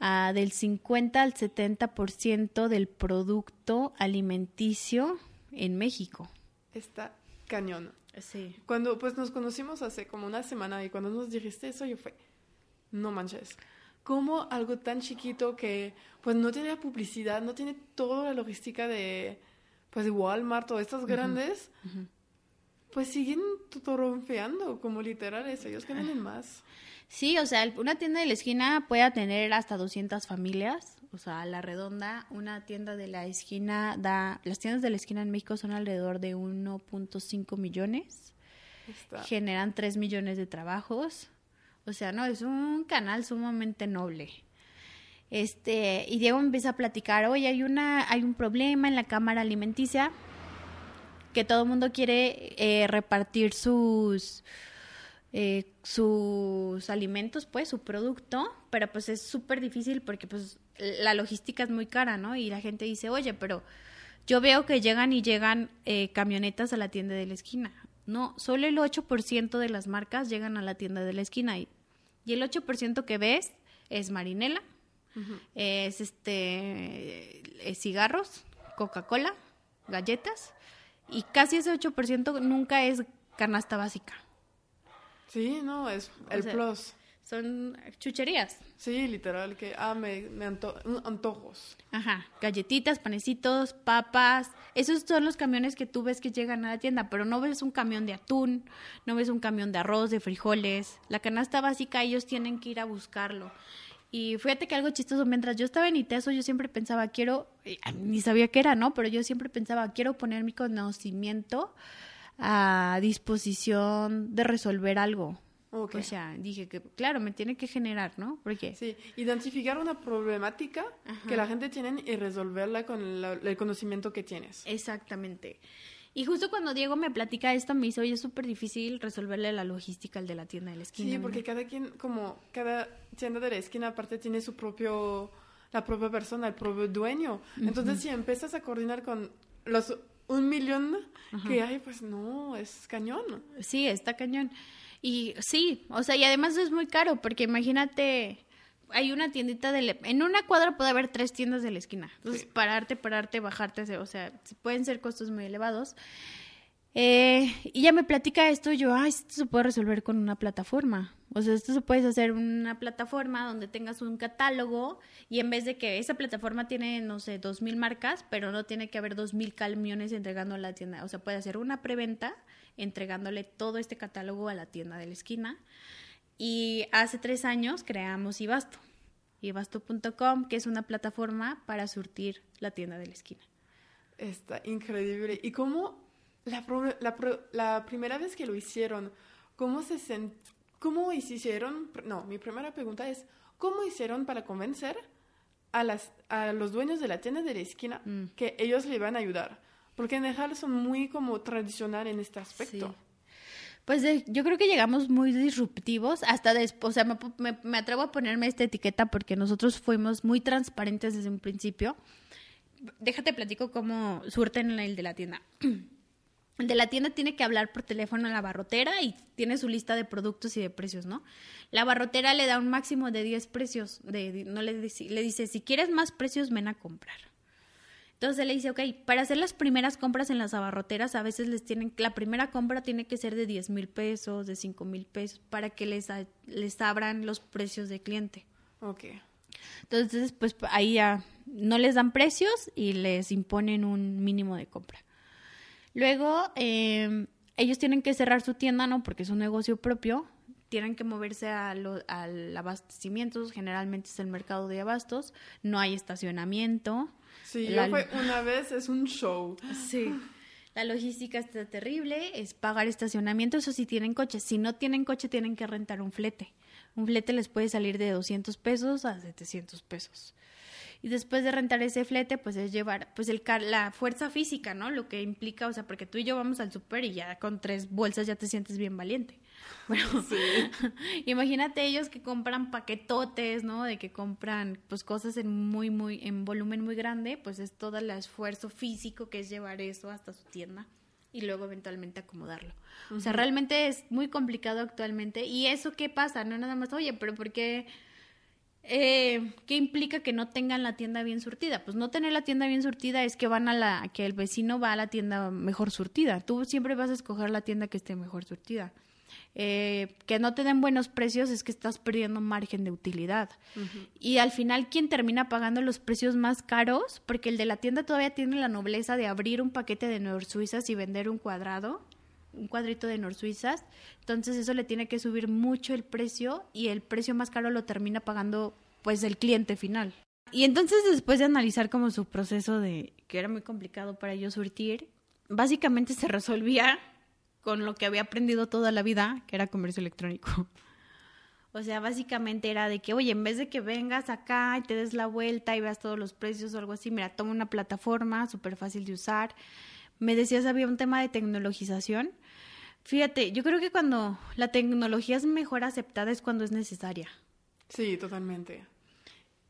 uh, del 50 al 70% del producto alimenticio en México. Está cañón. Sí. Cuando pues nos conocimos hace como una semana y cuando nos dijiste eso yo fue, no manches, como algo tan chiquito que pues no tiene publicidad, no tiene toda la logística de pues de Walmart o estas grandes, pues siguen toronfeando como literales, ellos que venden más. Sí, o sea, una tienda de la esquina puede tener hasta 200 familias o sea, a la redonda, una tienda de la esquina da, las tiendas de la esquina en México son alrededor de 1.5 millones, generan 3 millones de trabajos, o sea, no, es un canal sumamente noble. Este, y Diego empieza a platicar, oye, hay una, hay un problema en la cámara alimenticia, que todo el mundo quiere eh, repartir sus eh, sus alimentos, pues, su producto, pero pues es súper difícil porque pues la logística es muy cara, ¿no? Y la gente dice, oye, pero yo veo que llegan y llegan eh, camionetas a la tienda de la esquina. No, solo el 8% de las marcas llegan a la tienda de la esquina y, y el 8% que ves es marinela, es este cigarros, Coca-Cola, galletas y casi ese 8% nunca es canasta básica. Sí, no, es el plus. Son chucherías. Sí, literal, que, ah, me, me antojos. Ajá, galletitas, panecitos, papas. Esos son los camiones que tú ves que llegan a la tienda, pero no ves un camión de atún, no ves un camión de arroz, de frijoles. La canasta básica ellos tienen que ir a buscarlo. Y fíjate que algo chistoso, mientras yo estaba en ITESO, yo siempre pensaba, quiero, ni sabía qué era, ¿no? Pero yo siempre pensaba, quiero poner mi conocimiento a disposición de resolver algo. O sea, dije que, claro, me tiene que generar, ¿no? Porque... Sí, identificar una problemática que la gente tiene y resolverla con el conocimiento que tienes. Exactamente. Y justo cuando Diego me platica esto, me hizo, oye, es súper difícil resolverle la logística al de la tienda de la esquina. Sí, porque cada quien, como cada tienda de la esquina aparte tiene su propio, la propia persona, el propio dueño. Entonces, si empiezas a coordinar con los un millón que hay, pues no, es cañón. Sí, está cañón. Y sí, o sea, y además es muy caro, porque imagínate, hay una tiendita de... En una cuadra puede haber tres tiendas de la esquina. Entonces, pararte, pararte, bajarte, o sea, pueden ser costos muy elevados. Eh, y ya me platica esto, yo, ay, esto se puede resolver con una plataforma. O sea, esto se puede hacer una plataforma donde tengas un catálogo y en vez de que esa plataforma tiene, no sé, dos mil marcas, pero no tiene que haber dos mil camiones entregando a la tienda. O sea, puede hacer una preventa entregándole todo este catálogo a la tienda de la esquina. Y hace tres años creamos Ibasto, ibasto.com, que es una plataforma para surtir la tienda de la esquina. Está increíble. ¿Y cómo la, la, primera vez que lo hicieron, cómo se cómo hicieron? No, mi primera pregunta es, ¿cómo hicieron para convencer a, las, a los dueños de la tienda de la esquina mm. que ellos le van a ayudar? Porque en Nejal son muy como tradicional en este aspecto. Pues eh, yo creo que llegamos muy disruptivos, hasta después, o sea, me, me, atrevo a ponerme esta etiqueta porque nosotros fuimos muy transparentes desde un principio. Déjate platico cómo surten el de la tienda. *clears throat* El de la tienda tiene que hablar por teléfono a la barrotera y tiene su lista de productos y de precios, ¿no? La barrotera le da un máximo de 10 precios, de, no le, le dice, si quieres más precios, ven a comprar. Entonces le dice, ok, para hacer las primeras compras en las abarroteras, a veces les tienen, la primera compra tiene que ser de 10 mil pesos, de 5 mil pesos, para que les, les abran los precios de cliente. Ok. Entonces, pues ahí ya no les dan precios y les imponen un mínimo de compra. Luego, em, ellos tienen que cerrar su tienda, ¿no? Porque es un negocio propio. Tienen que moverse a al abastecimiento, generalmente es el mercado de abastos. No hay estacionamiento. Sí, yo fue una vez, es un show. Sí. La logística está terrible, es pagar estacionamiento, eso sí tienen coche. Si no tienen coche, tienen que rentar un flete. Un flete les puede salir de 200 pesos a 700 pesos. Y después de rentar ese flete, pues es llevar, pues el la fuerza física, ¿no? Lo que implica, o sea, porque tú y yo vamos al súper y ya con tres bolsas ya te sientes bien valiente. *laughs* Bueno, *laughs* imagínate ellos que compran paquetotes, ¿no? De que compran pues cosas en muy, muy, en volumen muy grande, pues es todo el esfuerzo físico que es llevar eso hasta su tienda y luego eventualmente acomodarlo. O sea, realmente es muy complicado actualmente. ¿Y eso qué pasa? No nada más, oye, pero ¿por qué? Eh, ¿Qué implica que no tengan la tienda bien surtida? Pues no tener la tienda bien surtida es que van a la, que el vecino va a la tienda mejor surtida. Tú siempre vas a escoger la tienda que esté mejor surtida. Eh, que no te den buenos precios es que estás perdiendo margen de utilidad. Y al final, ¿quién termina pagando los precios más caros? Porque el de la tienda todavía tiene la nobleza de abrir un paquete de Nor Suizas y vender un cuadrado, un cuadrito de Nor Suizas. Entonces eso le tiene que subir mucho el precio y el precio más caro lo termina pagando pues el cliente final. Y entonces después de analizar como su proceso de que era muy complicado para ellos surtir, básicamente se resolvía con lo que había aprendido toda la vida, que era comercio electrónico. *laughs* O sea, básicamente era de que, oye, en vez de que vengas acá y te des la vuelta y veas todos los precios o algo así, mira, toma una plataforma súper fácil de usar. Me decías, había un tema de tecnologización. Fíjate, yo creo que cuando la tecnología es mejor aceptada es cuando es necesaria. Sí, totalmente.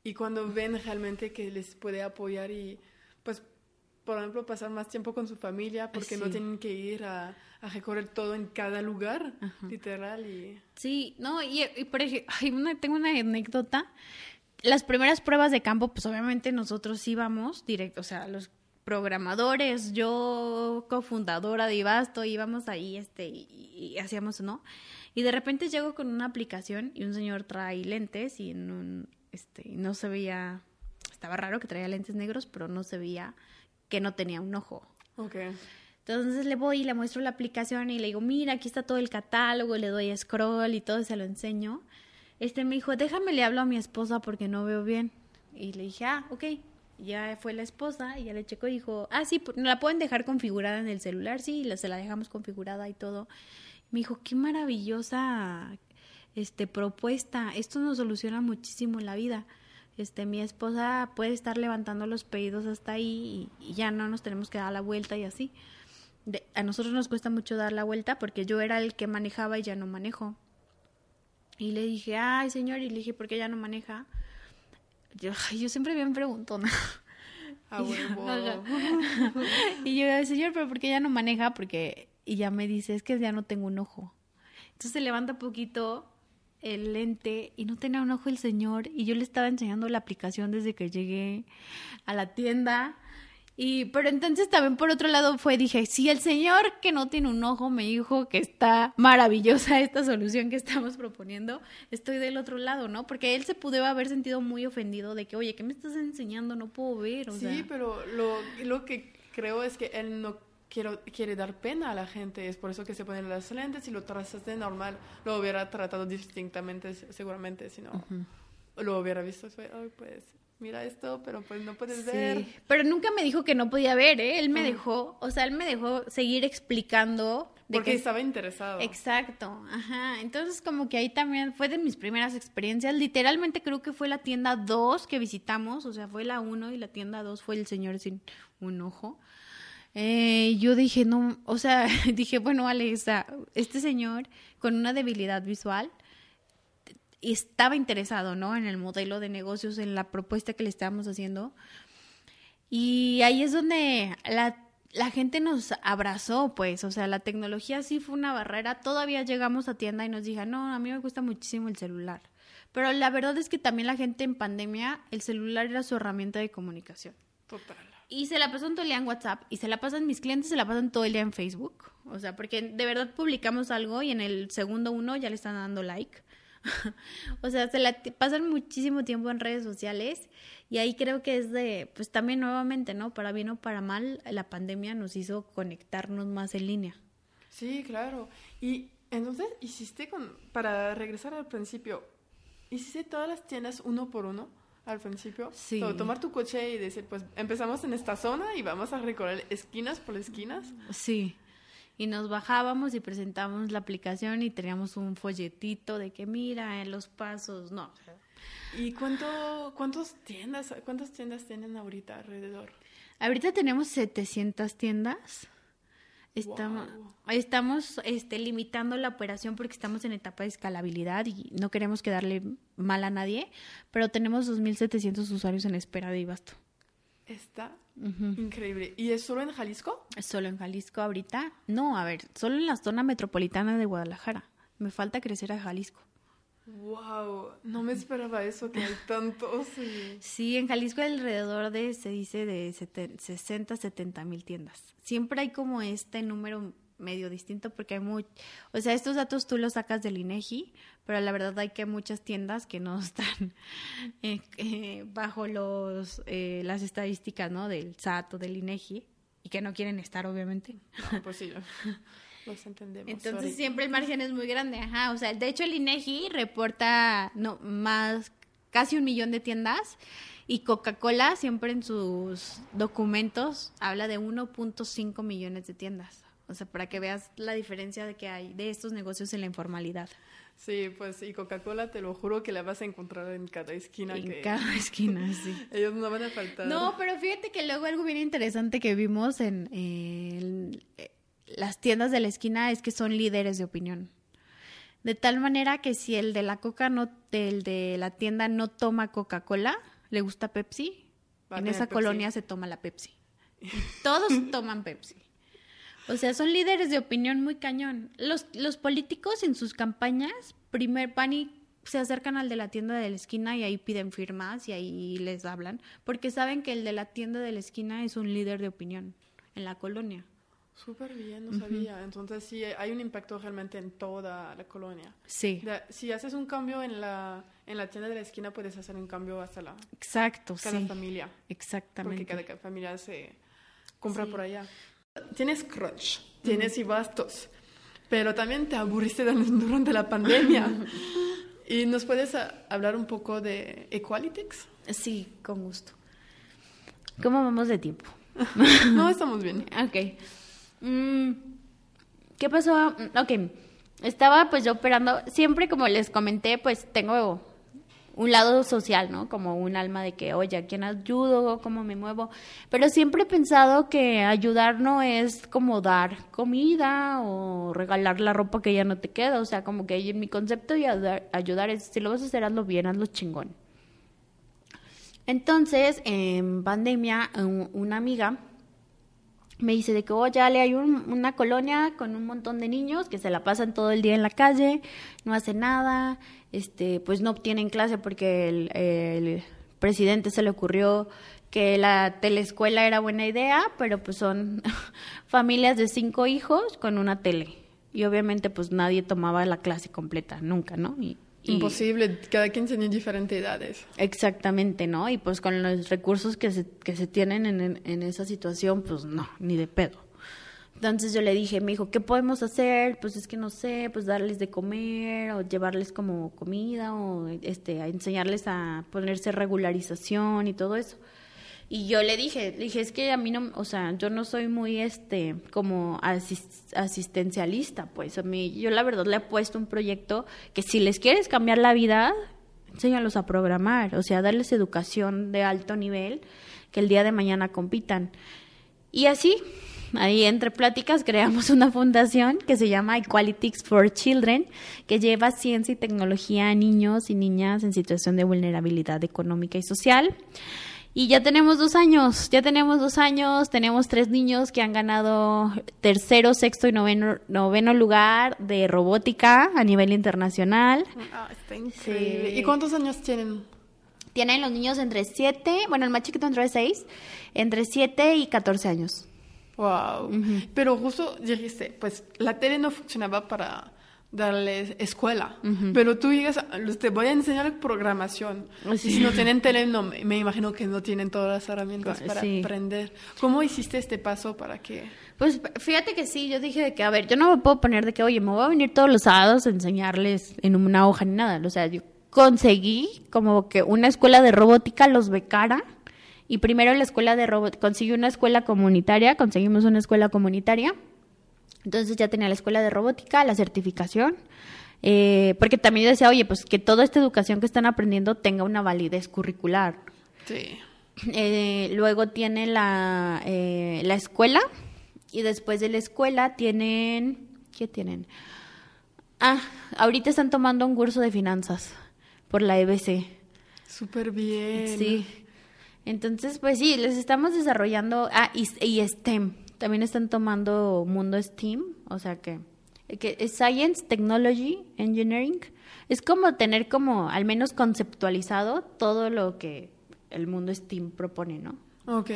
Y cuando ven realmente que les puede apoyar y, pues, por ejemplo, pasar más tiempo con su familia porque no tienen que ir a, a, recorrer todo en cada lugar, literal. Y... Sí, no, y, por ejemplo, tengo una anécdota. Las primeras pruebas de campo, pues obviamente nosotros íbamos directo, o sea, los programadores, yo cofundadora de Ibasto, íbamos ahí este, y, hacíamos, ¿no? Y de repente llego con una aplicación y un señor trae lentes y en un, este, no se veía, estaba raro que traía lentes negros, pero no se veía que no tenía un ojo. Ok. Entonces le voy y le muestro la aplicación y le digo, mira, aquí está todo el catálogo, le doy scroll y todo, se lo enseño. Este me dijo, déjame le hablo a mi esposa porque no veo bien. Y le dije, ah, ok. Ya fue la esposa y ya le checó y dijo, ah, sí, la pueden dejar configurada en el celular, sí, se la dejamos configurada y todo. Me dijo, qué maravillosa este propuesta, esto nos soluciona muchísimo la vida este, mi esposa puede estar levantando los pedidos hasta ahí y, ya no nos tenemos que dar la vuelta y así. a nosotros nos cuesta mucho dar la vuelta porque yo era el que manejaba y ya no manejo. Y le dije, ay señor, y le dije, ¿por qué ya no maneja? Yo, yo siempre bien pregunto, ¿no? A huevo. *laughs* y yo, señor, ¿pero por qué ya no maneja? Porque, y ya me dice, es que ya no tengo un ojo. Entonces se levanta poquito el lente y no tenía un ojo el señor y yo le estaba enseñando la aplicación desde que llegué a la tienda. Y, pero entonces también por otro lado fue, dije, si el señor que no tiene un ojo me dijo que está maravillosa esta solución que estamos proponiendo, estoy del otro lado, ¿no? Porque él se pudo haber sentido muy ofendido de que, oye, ¿qué me estás enseñando? No puedo ver. O sí, pero lo, lo que creo es que él no quiero, quiere dar pena a la gente, es por eso que se ponen las lentes y lo trazas de normal, lo hubiera tratado distintamente seguramente, si no lo hubiera visto, pues mira esto, pero pues no puedes ver. Pero nunca me dijo que no podía ver, ¿eh? Él me dejó, o sea, él me dejó seguir explicando. Porque estaba interesado. Exacto, ajá. Entonces como que ahí también fue de mis primeras experiencias. Literalmente creo que fue la tienda 2 que visitamos, o sea, fue la 1 y la tienda 2 fue el señor sin un ojo. Eh, yo dije, no, o sea, *laughs* dije, bueno, Alexa, este señor con una debilidad visual estaba interesado, ¿no? En el modelo de negocios, en la propuesta que le estábamos haciendo. Y ahí es donde la, la gente nos abrazó, pues, o sea, la tecnología sí fue una barrera. Todavía llegamos a tienda y nos dijeron, no, a mí me gusta muchísimo el celular. Pero la verdad es que también la gente en pandemia, el celular era su herramienta de comunicación Total. Y se la pasan todo el día en WhatsApp y se la pasan mis clientes, se la pasan todo el día en Facebook. O sea, porque de verdad publicamos algo y en el segundo uno ya le están dando like. *laughs* o sea, se la pasan muchísimo tiempo en redes sociales y ahí creo que es de, pues también nuevamente, ¿no? Para bien o para mal, la pandemia nos hizo conectarnos más en línea. Sí, claro. Y entonces hiciste con, para regresar al principio, hiciste todas las tiendas uno por uno al principio. Sí. tomar tu coche y decir, pues empezamos en esta zona y vamos a recorrer esquinas por esquinas. Sí y nos bajábamos y presentábamos la aplicación y teníamos un folletito de que mira en los pasos, no. ¿Y cuánto, cuántos tiendas, cuántas tiendas tienen ahorita alrededor? Ahorita tenemos 700 tiendas. Estamos, estamos este, limitando la operación porque estamos en etapa de escalabilidad y no queremos quedarle mal a nadie, pero tenemos 2.700 usuarios en espera de Ibasto. Está increíble. ¿Y es solo en Jalisco? Es solo en Jalisco ahorita. No, a ver, solo en la zona metropolitana de Guadalajara. Me falta crecer a Jalisco. Wow, no me esperaba eso, que hay tantos. Sí, en Jalisco hay alrededor de, se dice, de 60, 70 mil tiendas. Siempre hay como este número medio distinto porque hay muy, o sea, estos datos tú los sacas del INEGI, pero la verdad hay que muchas tiendas que no *laughs* están eh, eh, bajo los eh, las estadísticas, ¿no? Del SAT o del INEGI y que no quieren estar, obviamente. pues sí. *laughs* Los entendemos. Entonces siempre el margen es muy grande, ajá, o sea, de hecho el INEGI reporta no más casi un millón de tiendas y Coca-Cola siempre en sus documentos habla de 1.5 millones de tiendas. O sea, para que veas la diferencia de que hay de estos negocios en la informalidad. Sí, pues y Coca-Cola te lo juro que la vas a encontrar en cada esquina. En cada esquina, *laughs* sí. Ellos no van a faltar. No, pero fíjate que luego algo bien interesante que vimos en, en las tiendas de la esquina es que son líderes de opinión. De tal manera que si el de la coca no, el de la tienda no toma Coca-Cola, le gusta Pepsi, en esa colonia se toma la Pepsi. Y todos *laughs* toman Pepsi. O sea, son líderes de opinión muy cañón. Los, los políticos en sus campañas, primer van y se acercan al de la tienda de la esquina y ahí piden firmas y ahí les hablan, porque saben que el de la tienda de la esquina es un líder de opinión en la colonia. Súper bien, no sabía. Entonces sí, hay un impacto realmente en toda la colonia. Sí. si haces un cambio en la, en la tienda de la esquina, puedes hacer un cambio hasta la... Exacto, cada familia. Exactamente. Porque cada familia se compra por allá. Tienes crunch, tienes y bastos, pero también te aburriste *laughs* durante la pandemia. *laughs* ¿Y nos puedes hablar un poco de Equalitics? Sí, con gusto. ¿Cómo vamos de tiempo? *laughs* no, estamos bien. Ok. Mm, ¿Qué pasó? Ok. Estaba pues yo operando, siempre como les comenté, pues tengo un lado social, ¿no? Como un alma de que, oye, ¿a quién ayudo? ¿Cómo me muevo? Pero siempre he pensado que ayudar no es como dar comida o regalar la ropa que ya no te queda. O sea, como que en mi concepto de ayudar, es, si lo vas a hacer, hazlo bien, hazlo chingón. Entonces, en pandemia, una amiga me dice de que, oye, Ale, hay una colonia con un montón de niños que se la pasan todo el día en la calle, no hacen nada, este, pues no obtienen clase porque el, presidente se le ocurrió que la telescuela era buena idea, pero pues son *laughs* familias de cinco hijos con una tele. Y obviamente pues nadie tomaba la clase completa, nunca, ¿no? Y, Imposible, cada quien tiene diferentes edades. Exactamente, ¿no? Y pues con los recursos que se, que se tienen en, en, esa situación, pues no, ni de pedo. Entonces yo le dije, me dijo, ¿qué podemos hacer? Pues es que no sé, pues darles de comer o llevarles como comida o este, a enseñarles a ponerse regularización y todo eso. Y yo le dije, dije, es que a mí no, o sea, yo no soy muy, este, como asistencialista, pues a mí, yo la verdad le he puesto un proyecto que si les quieres cambiar la vida, enséñalos a programar, o sea, darles educación de alto nivel, que el día de mañana compitan. Y así, ahí entre pláticas creamos una fundación que se llama Equalities for Children, que lleva ciencia y tecnología a niños y niñas en situación de vulnerabilidad económica y social. Y ya tenemos dos años, ya tenemos dos años, tenemos tres niños que han ganado tercero, sexto y noveno, noveno lugar de robótica a nivel internacional. Ah, está increíble. ¿Y cuántos años tienen? Tienen los niños entre 7, bueno, el más chiquito entre 6, entre 7 y 14 años. Wow. Pero justo dijiste, pues la tele no funcionaba para darles escuela, pero tú digas, te voy a enseñar programación. Y si no tienen tele, no, me imagino que no tienen todas las herramientas para aprender. ¿Cómo hiciste este paso para que...? Pues fíjate que sí, yo dije de que, a ver, yo no me puedo poner de que, oye, me voy a venir todos los sábados a enseñarles en una hoja ni nada. O sea, yo conseguí como que una escuela de robótica los becara y primero la escuela de robótica, conseguí una escuela comunitaria, conseguimos una escuela comunitaria, entonces ya tenía la escuela de robótica, la certificación, eh, porque también yo decía, oye, pues que toda esta educación que están aprendiendo tenga una validez curricular. Sí. Eh, luego tiene la, eh, la escuela y después de la escuela tienen, ¿qué tienen? Ah, ahorita están tomando un curso de finanzas por la EBC. Súper bien. Sí. Entonces, pues sí, les estamos desarrollando, ah, y, y STEM, también están tomando mundo STEAM, o sea que, que es Science, Technology, Engineering. Es como tener como al menos conceptualizado todo lo que el mundo STEAM propone, ¿no? Ok,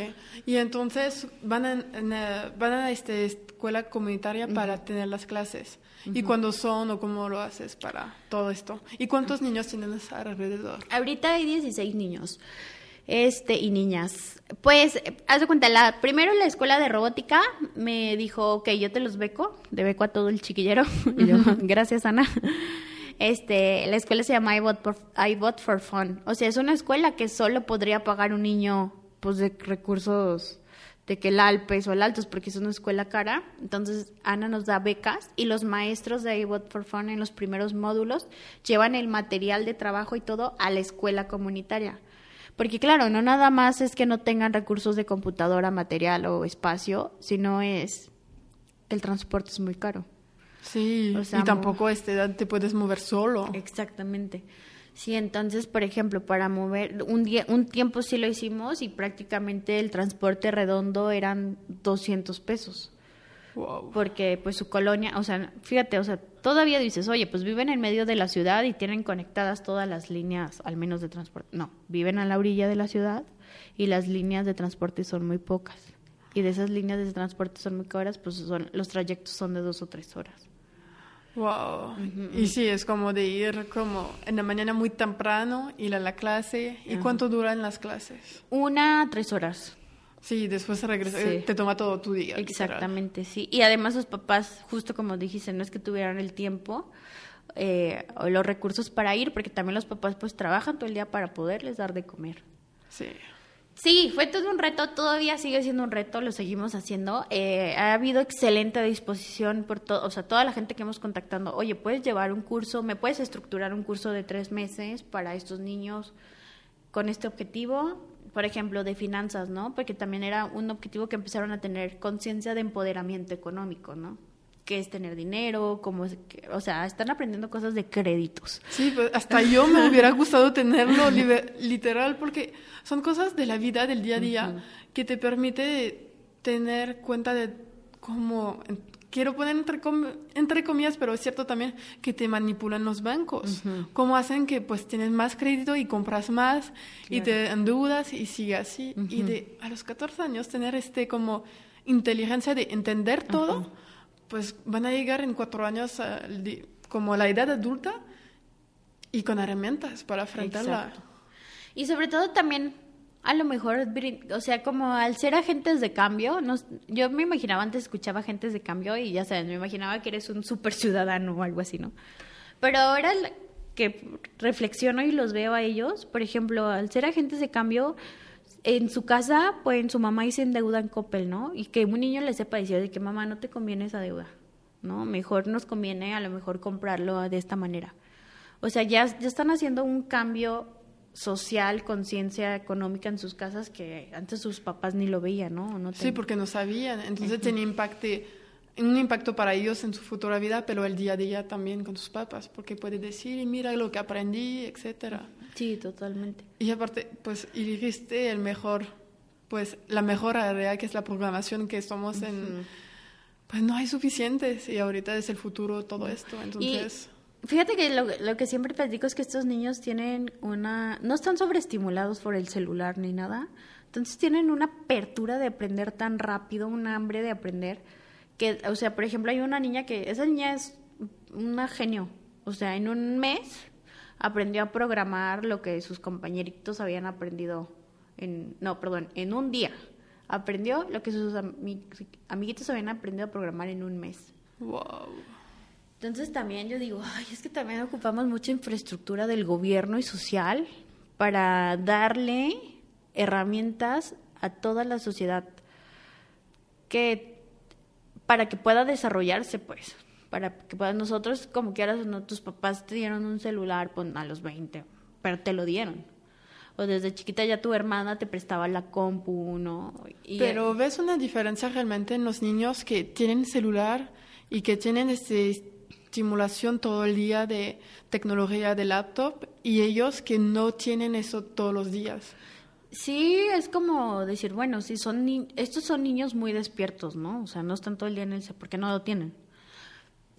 y entonces van a, van a esta escuela comunitaria para tener las clases. ¿Y cuándo son o cómo lo haces para todo esto? ¿Y cuántos niños tienes alrededor? Ahorita hay 16 niños este y niñas. Pues, haz de cuenta, la, primero la escuela de robótica me dijo, ok, yo te los beco, de beco a todo el chiquillero. *laughs* y yo, gracias, Ana. Este, la escuela se llama iBot for, iBot for Fun. O sea, es una escuela que solo podría pagar un niño, pues, de recursos de que el Alpes o el Altos, porque es una escuela cara. Entonces, Ana nos da becas y los maestros de iBot for Fun en los primeros módulos llevan el material de trabajo y todo a la escuela comunitaria. Porque claro, no nada más es que no tengan recursos de computadora, material o espacio, sino es el transporte es muy caro. Sí, y tampoco este, te puedes mover solo. Exactamente. Sí, entonces, por ejemplo, para mover, un, día, un tiempo sí lo hicimos y prácticamente el transporte redondo eran 200 pesos. Porque pues su colonia, o sea, fíjate, o sea, todavía dices, oye, pues viven en medio de la ciudad y tienen conectadas todas las líneas, al menos de transporte. No, viven a la orilla de la ciudad y las líneas de transporte son muy pocas. Y de esas líneas de transporte son muy caras, pues son, los trayectos son de dos o tres horas. Wow. Y sí, es como de ir como en la mañana muy temprano, ir a la clase. ¿Y cuánto duran las clases? Una, tres horas. Sí, después se regresa, te toma todo tu día. Exactamente, sí. Y además los papás, justo como dijiste, no es que tuvieran el tiempo eh, o los recursos para ir, porque también los papás pues trabajan todo el día para poderles dar de comer. Sí. Sí, fue todo un reto, todavía sigue siendo un reto, lo seguimos haciendo. Eh, ha habido excelente disposición por todo, o sea, toda la gente que hemos contactando, oye, puedes llevar un curso, me puedes estructurar un curso de tres meses para estos niños con este objetivo por ejemplo, de finanzas, ¿no? Porque también era un objetivo que empezaron a tener conciencia de empoderamiento económico, ¿no? qué es tener dinero, cómo es, o sea, están aprendiendo cosas de créditos. Sí, pues hasta yo me *laughs* hubiera gustado tenerlo literal porque son cosas de la vida, del día a día, que te permite tener cuenta de cómo quiero poner entre, entre comillas, pero es cierto también que te manipulan los bancos. Cómo hacen que pues tienes más crédito y compras más y te endeudas y sigue así. Y de a los 14 años tener este como inteligencia de entender todo, pues van a llegar en cuatro años como a la edad adulta y con herramientas para enfrentarla. Y sobre todo también a lo mejor, o sea, como al ser agentes de cambio, yo me imaginaba antes, escuchaba agentes de cambio y ya sabes, me imaginaba que eres un super ciudadano o algo así, ¿no? Pero ahora que reflexiono y los veo a ellos, por ejemplo, al ser agentes de cambio, en su casa, pues su mamá hizo deuda en Coppel, ¿no? Y que un niño le sepa decir de que mamá no te conviene esa deuda, ¿no? Mejor nos conviene a lo mejor comprarlo de esta manera. O sea, ya, ya están haciendo un cambio social, conciencia económica en sus casas que antes sus papás ni lo veían, ¿no? no Sí, porque no sabían. Entonces tenía impacto, un impacto para ellos en su futura vida, pero el día a día también con sus papás, porque puede decir, mira lo que aprendí, etcétera. Sí, totalmente. Y aparte, pues, elegiste el mejor, pues, la mejor área que es la programación que somos en... Pues no hay suficientes y ahorita es el futuro todo esto, entonces Fíjate que lo, lo, que siempre platico es que estos niños tienen una... no están sobreestimulados por el celular ni nada. Entonces tienen una apertura de aprender tan rápido, un hambre de aprender, que, o sea, por ejemplo, hay una niña que, esa niña es una genio. O sea, en un mes aprendió a programar lo que sus compañeritos habían aprendido en... No, perdón, en un día. Aprendió lo que sus amiguitos habían aprendido a programar en un mes. Wow. Entonces también yo digo, ay, es que también ocupamos mucha infraestructura del gobierno y social para darle herramientas a toda la sociedad que para que pueda desarrollarse, pues, para que puedan nosotros, como quieras o no, tus papás te dieron un celular pues, a los 20, pero te lo dieron. O desde chiquita ya tu hermana te prestaba la compu, ¿no? Y pero ves una diferencia realmente en los niños que tienen celular y que tienen este estimulación todo el día de tecnología de laptop y ellos que no tienen eso todos los días. Sí, es como decir, bueno, si son estos son niños muy despiertos, ¿no? O sea, no están todo el día en el porque no lo tienen.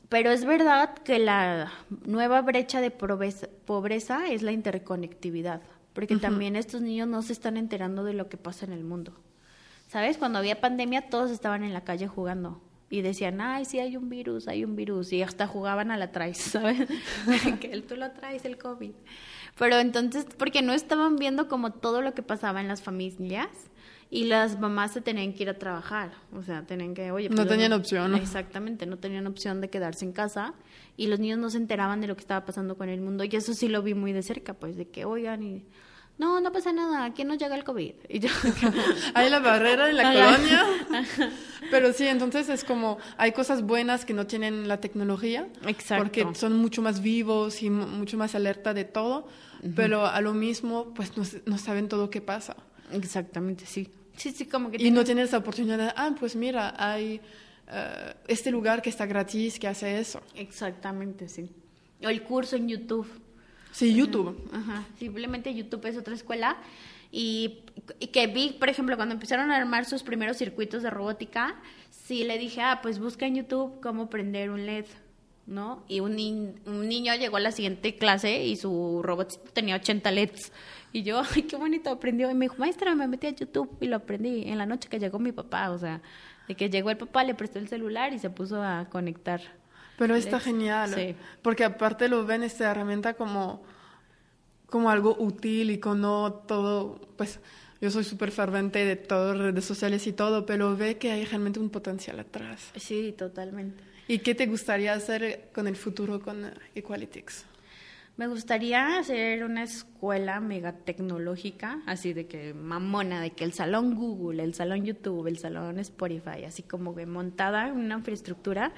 Pero es verdad que la nueva brecha de pobreza, es la interconectividad, porque también estos niños no se están enterando de lo que pasa en el mundo. ¿Sabes? Cuando había pandemia todos estaban en la calle jugando y decían, ay, sí hay un virus, hay un virus, y hasta jugaban a la traes, *laughs* ¿sabes? *laughs* que tú lo traes, el COVID. Pero entonces, porque no estaban viendo como todo lo que pasaba en las familias y las mamás se tenían que ir a trabajar, o sea, tenían que, oye, no pues, tenían opción. ¿no? *laughs* Exactamente, no tenían opción de quedarse en casa y los niños no se enteraban de lo que estaba pasando con el mundo y eso sí lo vi muy de cerca, pues, de que, oigan, y no, no pasa nada, aquí no llega el COVID. Y yo, *laughs* hay la barrera en la colonia. Pero sí, entonces es como, hay cosas buenas que no tienen la tecnología. Exacto. Porque son mucho más vivos y mucho más alerta de todo. Pero a lo mismo, pues no, no saben todo qué pasa. Exactamente, sí. Sí, sí, como que... Y no tienes la oportunidad de, ah, pues mira, hay eh, este lugar que está gratis, que hace eso. Exactamente, sí. O el curso en YouTube. Sí, YouTube. Ajá, simplemente YouTube es otra escuela. Y, que vi, por ejemplo, cuando empezaron a armar sus primeros circuitos de robótica, sí le dije, ah, pues busca en YouTube cómo prender un LED, ¿no? Y un, un niño llegó a la siguiente clase y su robot tenía 80 LEDs. Y yo, ay, qué bonito, aprendió. Y me dijo, maestra, me metí a YouTube y lo aprendí en la noche que llegó mi papá. O sea, de que llegó el papá, le prestó el celular y se puso a conectar pero está genial, porque aparte lo ven esta herramienta como, como algo útil y con no todo, pues yo soy súper fervente de todas redes sociales y todo, pero ve que hay realmente un potencial atrás. Sí, totalmente. ¿Y qué te gustaría hacer con el futuro con Equalitics? Me gustaría hacer una escuela mega tecnológica, así de que mamona, de que el salón Google, el salón YouTube, el salón Spotify, así como que montada una infraestructura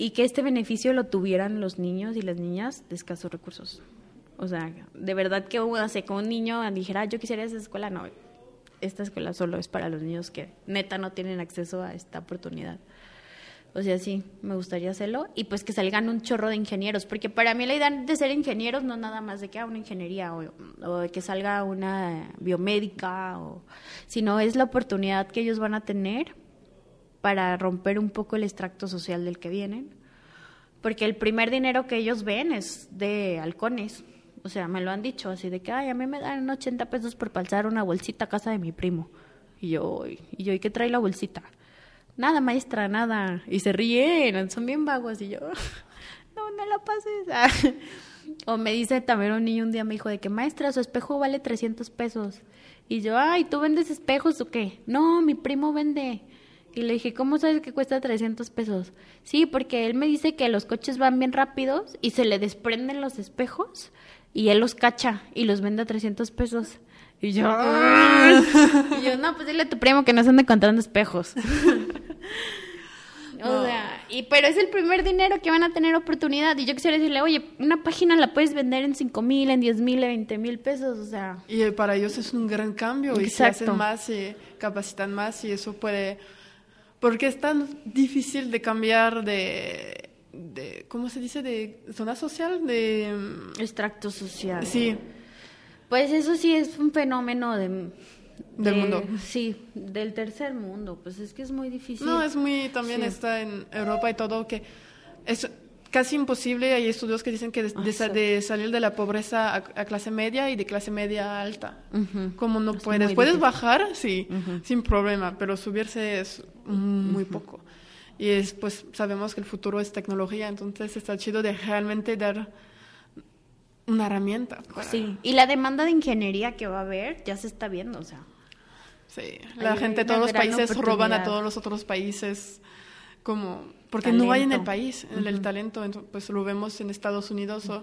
y que este beneficio lo tuvieran los niños y las niñas de escasos recursos. O sea, de verdad que hace que un niño dijera, ah, yo quisiera esa escuela, no, esta escuela solo es para los niños que neta no tienen acceso a esta oportunidad. O sea, sí, me gustaría hacerlo y pues que salgan un chorro de ingenieros, porque para mí la idea de ser ingenieros no nada más de que haga una ingeniería o, o, de que salga una biomédica, o, sino es la oportunidad que ellos van a tener para romper un poco el extracto social del que vienen, porque el primer dinero que ellos ven es de halcones. O sea, me lo han dicho así de que, ay, a mí me dan 80 pesos por pasar una bolsita a casa de mi primo. Y yo, y yo, ¿y qué trae la bolsita? Nada, maestra, nada. Y se ríen, son bien vagos. Y yo, *laughs* no, no la pases. *laughs* o me dice también un niño un día me dijo de que, maestra, su espejo vale 300 pesos. Y yo, ay, ¿tú vendes espejos o qué? No, mi primo vende. Y le dije, ¿cómo sabes que cuesta 300 pesos? Sí, porque él me dice que los coches van bien rápidos y se le desprenden los espejos y él los cacha y los vende a 300 pesos. Y yo, *laughs* y yo, no, pues dile a tu primo que no se ande encontrando espejos. *laughs* o sea, y, pero es el primer dinero que van a tener oportunidad. Y yo quisiera decirle, oye, una página la puedes vender en 5 mil, en 10 mil, en 20 mil pesos, o sea. Y para ellos es un gran cambio y se hacen más, se capacitan más y eso puede porque es tan difícil de cambiar de, de ¿cómo se dice? De zona social, de... Mm, Extracto social. Sí. Pues eso sí es un fenómeno de... Del mundo. Sí, del tercer mundo. Pues es que es muy difícil. No, es muy... También está en Europa y todo que... Es, casi imposible. Hay estudios que dicen que de, de sa- de salir de la pobreza a, a clase media y de clase media alta. Como no Es puedes. Puedes bajar, sí, sin problema, pero subirse es muy poco. Y es, pues sabemos que el futuro es tecnología, entonces está chido de realmente dar una herramienta. para- Sí, y la demanda de ingeniería que va a haber ya se está viendo, o sea. Sí, la gente, todos los países roban a todos los otros países como porque no hay en el país en el talento, ento- pues lo vemos en Estados Unidos o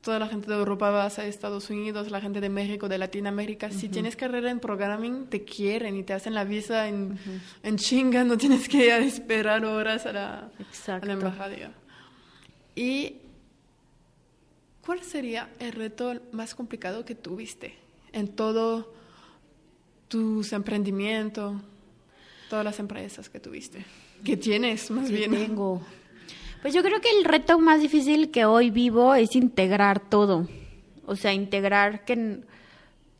toda la gente de Europa va a Estados Unidos, la gente de México, de Latinoamérica, si tienes carrera en programming te quieren y te hacen la visa en, en chinga, no tienes que ir a esperar horas a la, a la embajada. ¿Y cuál sería el reto más complicado que tuviste en todo tus emprendimientos, todas las empresas que tuviste? Que tienes, más bien. tengo. Pues yo creo que el reto más difícil que hoy vivo es integrar todo. O sea, integrar que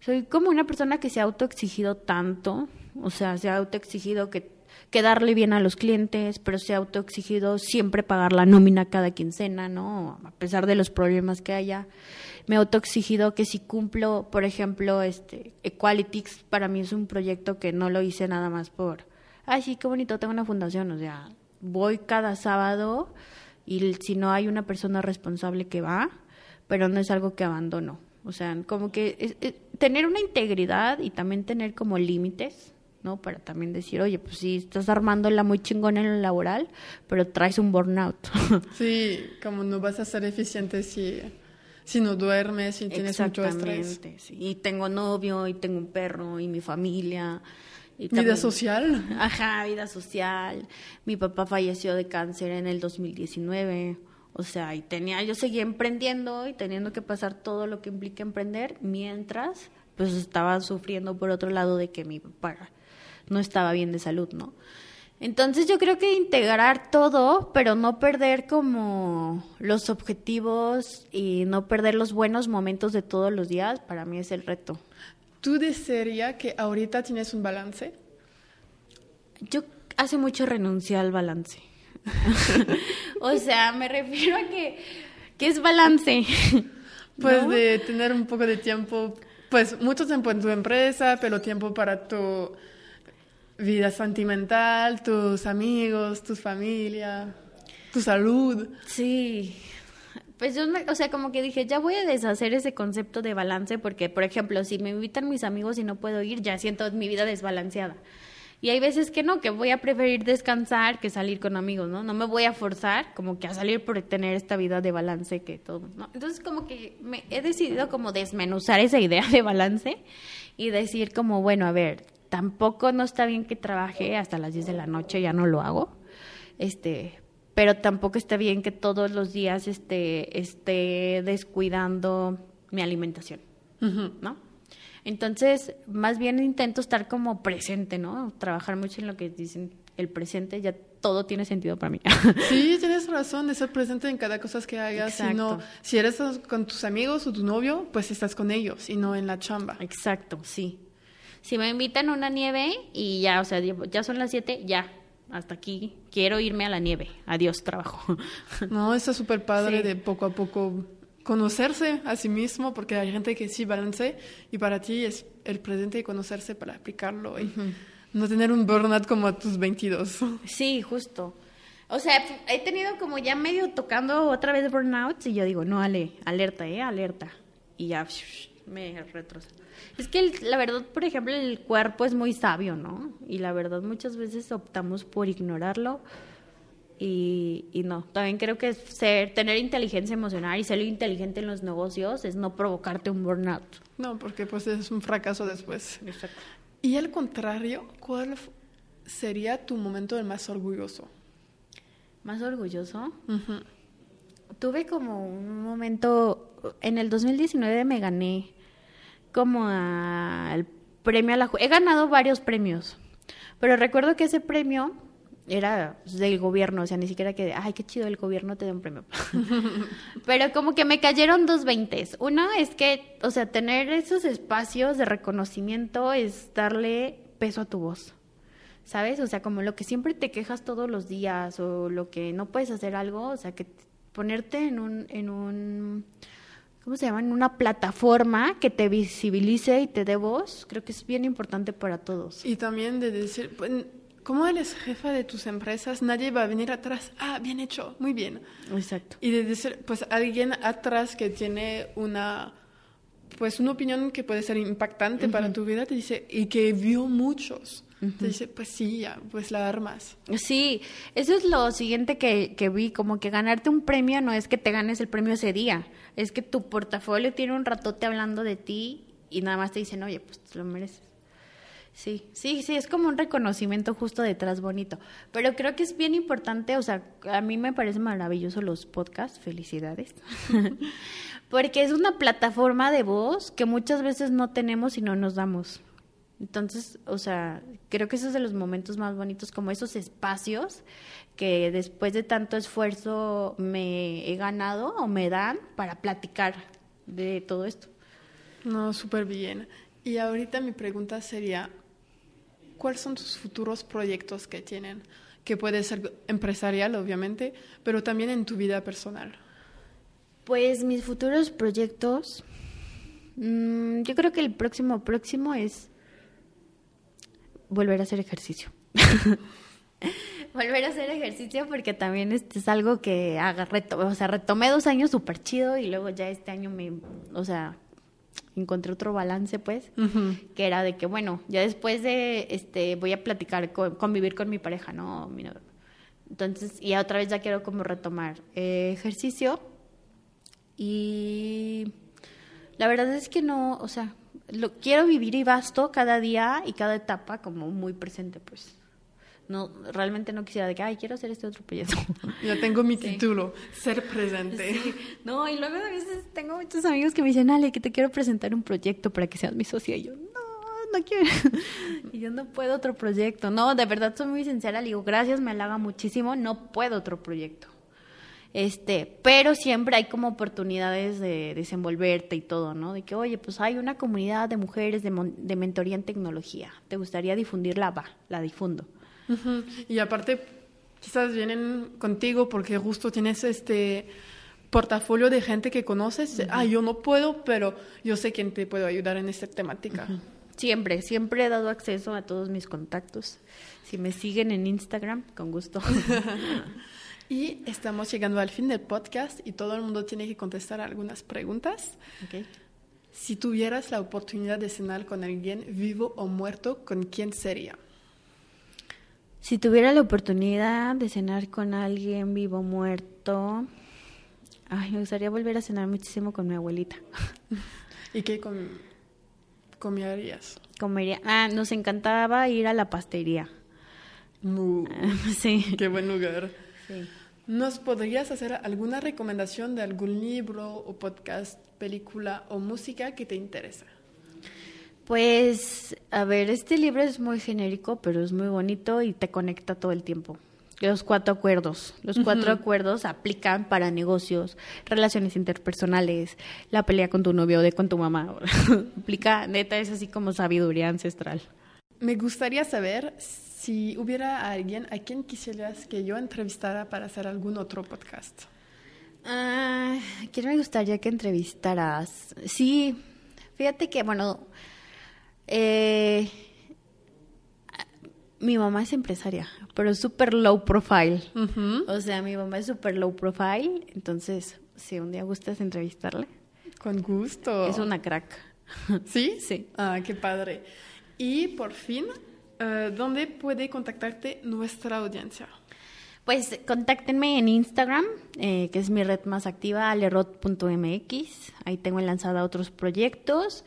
soy como una persona que se ha autoexigido tanto, o sea, se ha autoexigido que, que darle bien a los clientes, pero se ha autoexigido siempre pagar la nómina cada quincena, ¿no? A pesar de los problemas que haya. Me he autoexigido que si cumplo, por ejemplo, este Equalitics para mí es un proyecto que no lo hice nada más por ay, sí, qué bonito, tengo una fundación, o sea, voy cada sábado y si no hay una persona responsable que va, pero no es algo que abandono. O sea, como que es- es- tener una integridad y también tener como límites, ¿no? Para también decir, oye, pues sí, estás armándola muy chingón en lo laboral, pero traes un burnout. *laughs* Sí, como no vas a ser eficiente si, si no duermes, si tienes mucho estrés. Exactamente, sí. Y tengo novio, y tengo un perro, y mi familia. Y Vida social. *laughs* Ajá, vida social. Mi papá falleció de cáncer en el 2019. O sea, y tenía, yo seguía emprendiendo y teniendo que pasar todo lo que implica emprender, mientras pues estaba sufriendo por otro lado de que mi papá no estaba bien de salud, ¿no? Entonces yo creo que integrar todo, pero no perder como los objetivos y no perder los buenos momentos de todos los días, para mí es el reto. ¿Tú desearías que ahorita tienes un balance? Yo hace mucho renuncié al balance. *laughs* o sea, me refiero a que, que es balance. *laughs* Pues ¿no? de tener un poco de tiempo, pues mucho tiempo en tu empresa, pero tiempo para tu vida sentimental, tus amigos, tu familia, tu salud. Sí. Pues yo, me- o sea, como que dije, ya voy a deshacer ese concepto de balance porque, por ejemplo, si me invitan mis amigos y no puedo ir, ya siento mi vida desbalanceada. Y hay veces que no, que voy a preferir descansar que salir con amigos, ¿no? No me voy a forzar como que a salir por tener esta vida de balance que todo, ¿no? Entonces como que me he decidido como desmenuzar esa idea de balance y decir como, bueno, a ver, tampoco no está bien que trabaje hasta las 10 de la noche, ya no lo hago. Este, pero tampoco está bien que todos los días esté, esté descuidando mi alimentación. ¿no? Entonces, más bien intento estar como presente, ¿no? Trabajar mucho en lo que dicen el presente, ya todo tiene sentido para mí. *laughs* Sí, tienes razón de ser presente en cada cosa que hagas. Si, no, Exacto. si eres con tus amigos o tu novio, pues estás con ellos y no en la chamba. Exacto, sí. Si me invitan a una nieve y ya, o sea, ya son las 7, ya, hasta aquí, quiero irme a la nieve. Adiós, trabajo. No, está súper padre Sí. de poco a poco conocerse a sí mismo, porque hay gente que sí balance y para ti es el presente y conocerse para aplicarlo y no tener un burnout como a tus 22. Sí, justo. O sea, he tenido como ya medio tocando otra vez burnouts y yo digo, no, Ale, alerta, ¿eh? Alerta. Y ya me retrocedo. Es que el- la verdad, por ejemplo, el cuerpo es muy sabio, ¿no? Y la verdad muchas veces optamos por ignorarlo y, y no. También creo que ser, tener inteligencia emocional y ser inteligente en los negocios es no provocarte un burnout. No, porque pues es un fracaso después. Exacto. Y al contrario, ¿cuál sería tu momento el más orgulloso? Más orgulloso. Ujú. Tuve como un momento, en el 2019 me gané como al premio a la... He ganado varios premios, pero recuerdo que ese premio era del gobierno, o sea, ni siquiera que, ay, qué chido, el gobierno te da un premio. *laughs* pero como que me cayeron dos veintes. Uno es que, o sea, tener esos espacios de reconocimiento es darle peso a tu voz. ¿Sabes? O sea, como lo que siempre te quejas todos los días o lo que no puedes hacer algo, o sea, que ponerte en un, en un, ¿cómo se llama? En una plataforma que te visibilice y te dé voz, creo que es bien importante para todos. Y también de decir, como eres jefa de tus empresas, nadie va a venir atrás, ah, bien hecho, muy bien. Exacto. Y de decir, pues alguien atrás que tiene una, pues una opinión que puede ser impactante para tu vida, te dice, y que vio muchos. Dice, pues sí, ya, pues la armas. Sí, eso es lo siguiente que, que vi, como que ganarte un premio no es que te ganes el premio ese día, es que tu portafolio tiene un ratote hablando de ti y nada más te dicen, oye, pues te lo mereces. Sí, sí, sí, es como un reconocimiento justo detrás bonito. Pero creo que es bien importante, o sea, a mí me parece maravilloso los podcasts, felicidades, *laughs* porque es una plataforma de voz que muchas veces no tenemos y no nos damos. Entonces, o sea, creo que esos es de los momentos más bonitos, como esos espacios que después de tanto esfuerzo me he ganado o me dan para platicar de todo esto. No, súper bien. Y ahorita mi pregunta sería, ¿cuáles son tus futuros proyectos que tienen? Que puede ser empresarial, obviamente, pero también en tu vida personal. Pues mis futuros proyectos, mmm, yo creo que el próximo próximo es volver a hacer ejercicio. *laughs* volver a hacer ejercicio porque también este es algo que haga reto, o sea, retomé dos años súper chido y luego ya este año me, o sea, encontré otro balance pues, que era de que bueno, ya después de este voy a platicar, convivir con mi pareja, ¿no? Entonces, y otra vez ya quiero como retomar eh, ejercicio y la verdad es que no, o sea, lo quiero vivir y basto cada día y cada etapa como muy presente, pues. No, realmente no quisiera de que, ay, quiero hacer este otro proyecto. *laughs* Ya tengo mi título, ser presente. No, y luego a veces tengo muchos amigos que me dicen, Ale, que te quiero presentar un proyecto para que seas mi socia. Y yo, no, no quiero. *laughs* Y yo no puedo otro proyecto. No, de verdad soy muy sincera, le digo, gracias, me halaga muchísimo, no puedo otro proyecto. Este, pero siempre hay como oportunidades de desenvolverte y todo, ¿no? De que, oye, pues hay una comunidad de mujeres de, de mentoría en tecnología. ¿Te gustaría difundirla? Va, la difundo. Y aparte, quizás vienen contigo porque justo tienes este portafolio de gente que conoces. Ah, yo no puedo, pero yo sé quién te puede ayudar en esta temática. Siempre, siempre he dado acceso a todos mis contactos. Si me siguen en Instagram, con gusto. *laughs* Y estamos llegando al fin del podcast y todo el mundo tiene que contestar algunas preguntas. Okay. Si tuvieras la oportunidad de cenar con alguien vivo o muerto, ¿con quién sería? Si tuviera la oportunidad de cenar con alguien vivo o muerto, ay, me gustaría volver a cenar muchísimo con mi abuelita. *laughs* ¿Y qué com comerías? Comería. Ah, nos encantaba ir a la pastería. Uh, *laughs* sí. Qué buen lugar. Sí. ¿Nos podrías hacer alguna recomendación de algún libro o podcast, película o música que te interesa? Pues, a ver, este libro es muy genérico, pero es muy bonito y te conecta todo el tiempo. Los cuatro acuerdos. Los cuatro acuerdos aplican para negocios, relaciones interpersonales, la pelea con tu novio o de con tu mamá. *laughs* Aplica, neta, es así como sabiduría ancestral. Me gustaría saber si hubiera alguien a quien quisieras que yo entrevistara para hacer algún otro podcast. ¿A ¿Quién me gustaría que entrevistaras? Sí, fíjate que, bueno, eh, mi mamá es empresaria, pero súper low profile. O sea, mi mamá es súper low profile, entonces, si un día gustas entrevistarle. Con gusto. Es una crack. ¿Sí? Sí. Ah, qué padre. Y por fin, uh, ¿dónde puede contactarte nuestra audiencia? Pues contáctenme en Instagram, eh, que es mi red más activa, alerot.mx. Ahí tengo lanzada otros proyectos.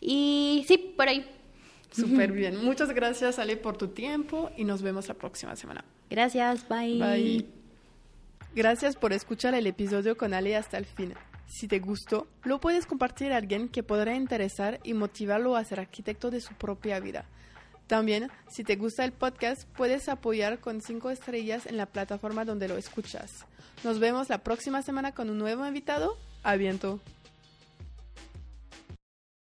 Y sí, por ahí. Súper *laughs* bien. Muchas gracias, Ale, por tu tiempo y nos vemos la próxima semana. Gracias, bye. Bye. Gracias por escuchar el episodio con Ale hasta el fin. Si te gustó, lo puedes compartir a alguien que podrá interesar y motivarlo a ser arquitecto de su propia vida. También, si te gusta el podcast, puedes apoyar con 5 estrellas en la plataforma donde lo escuchas. Nos vemos la próxima semana con un nuevo invitado. A viento.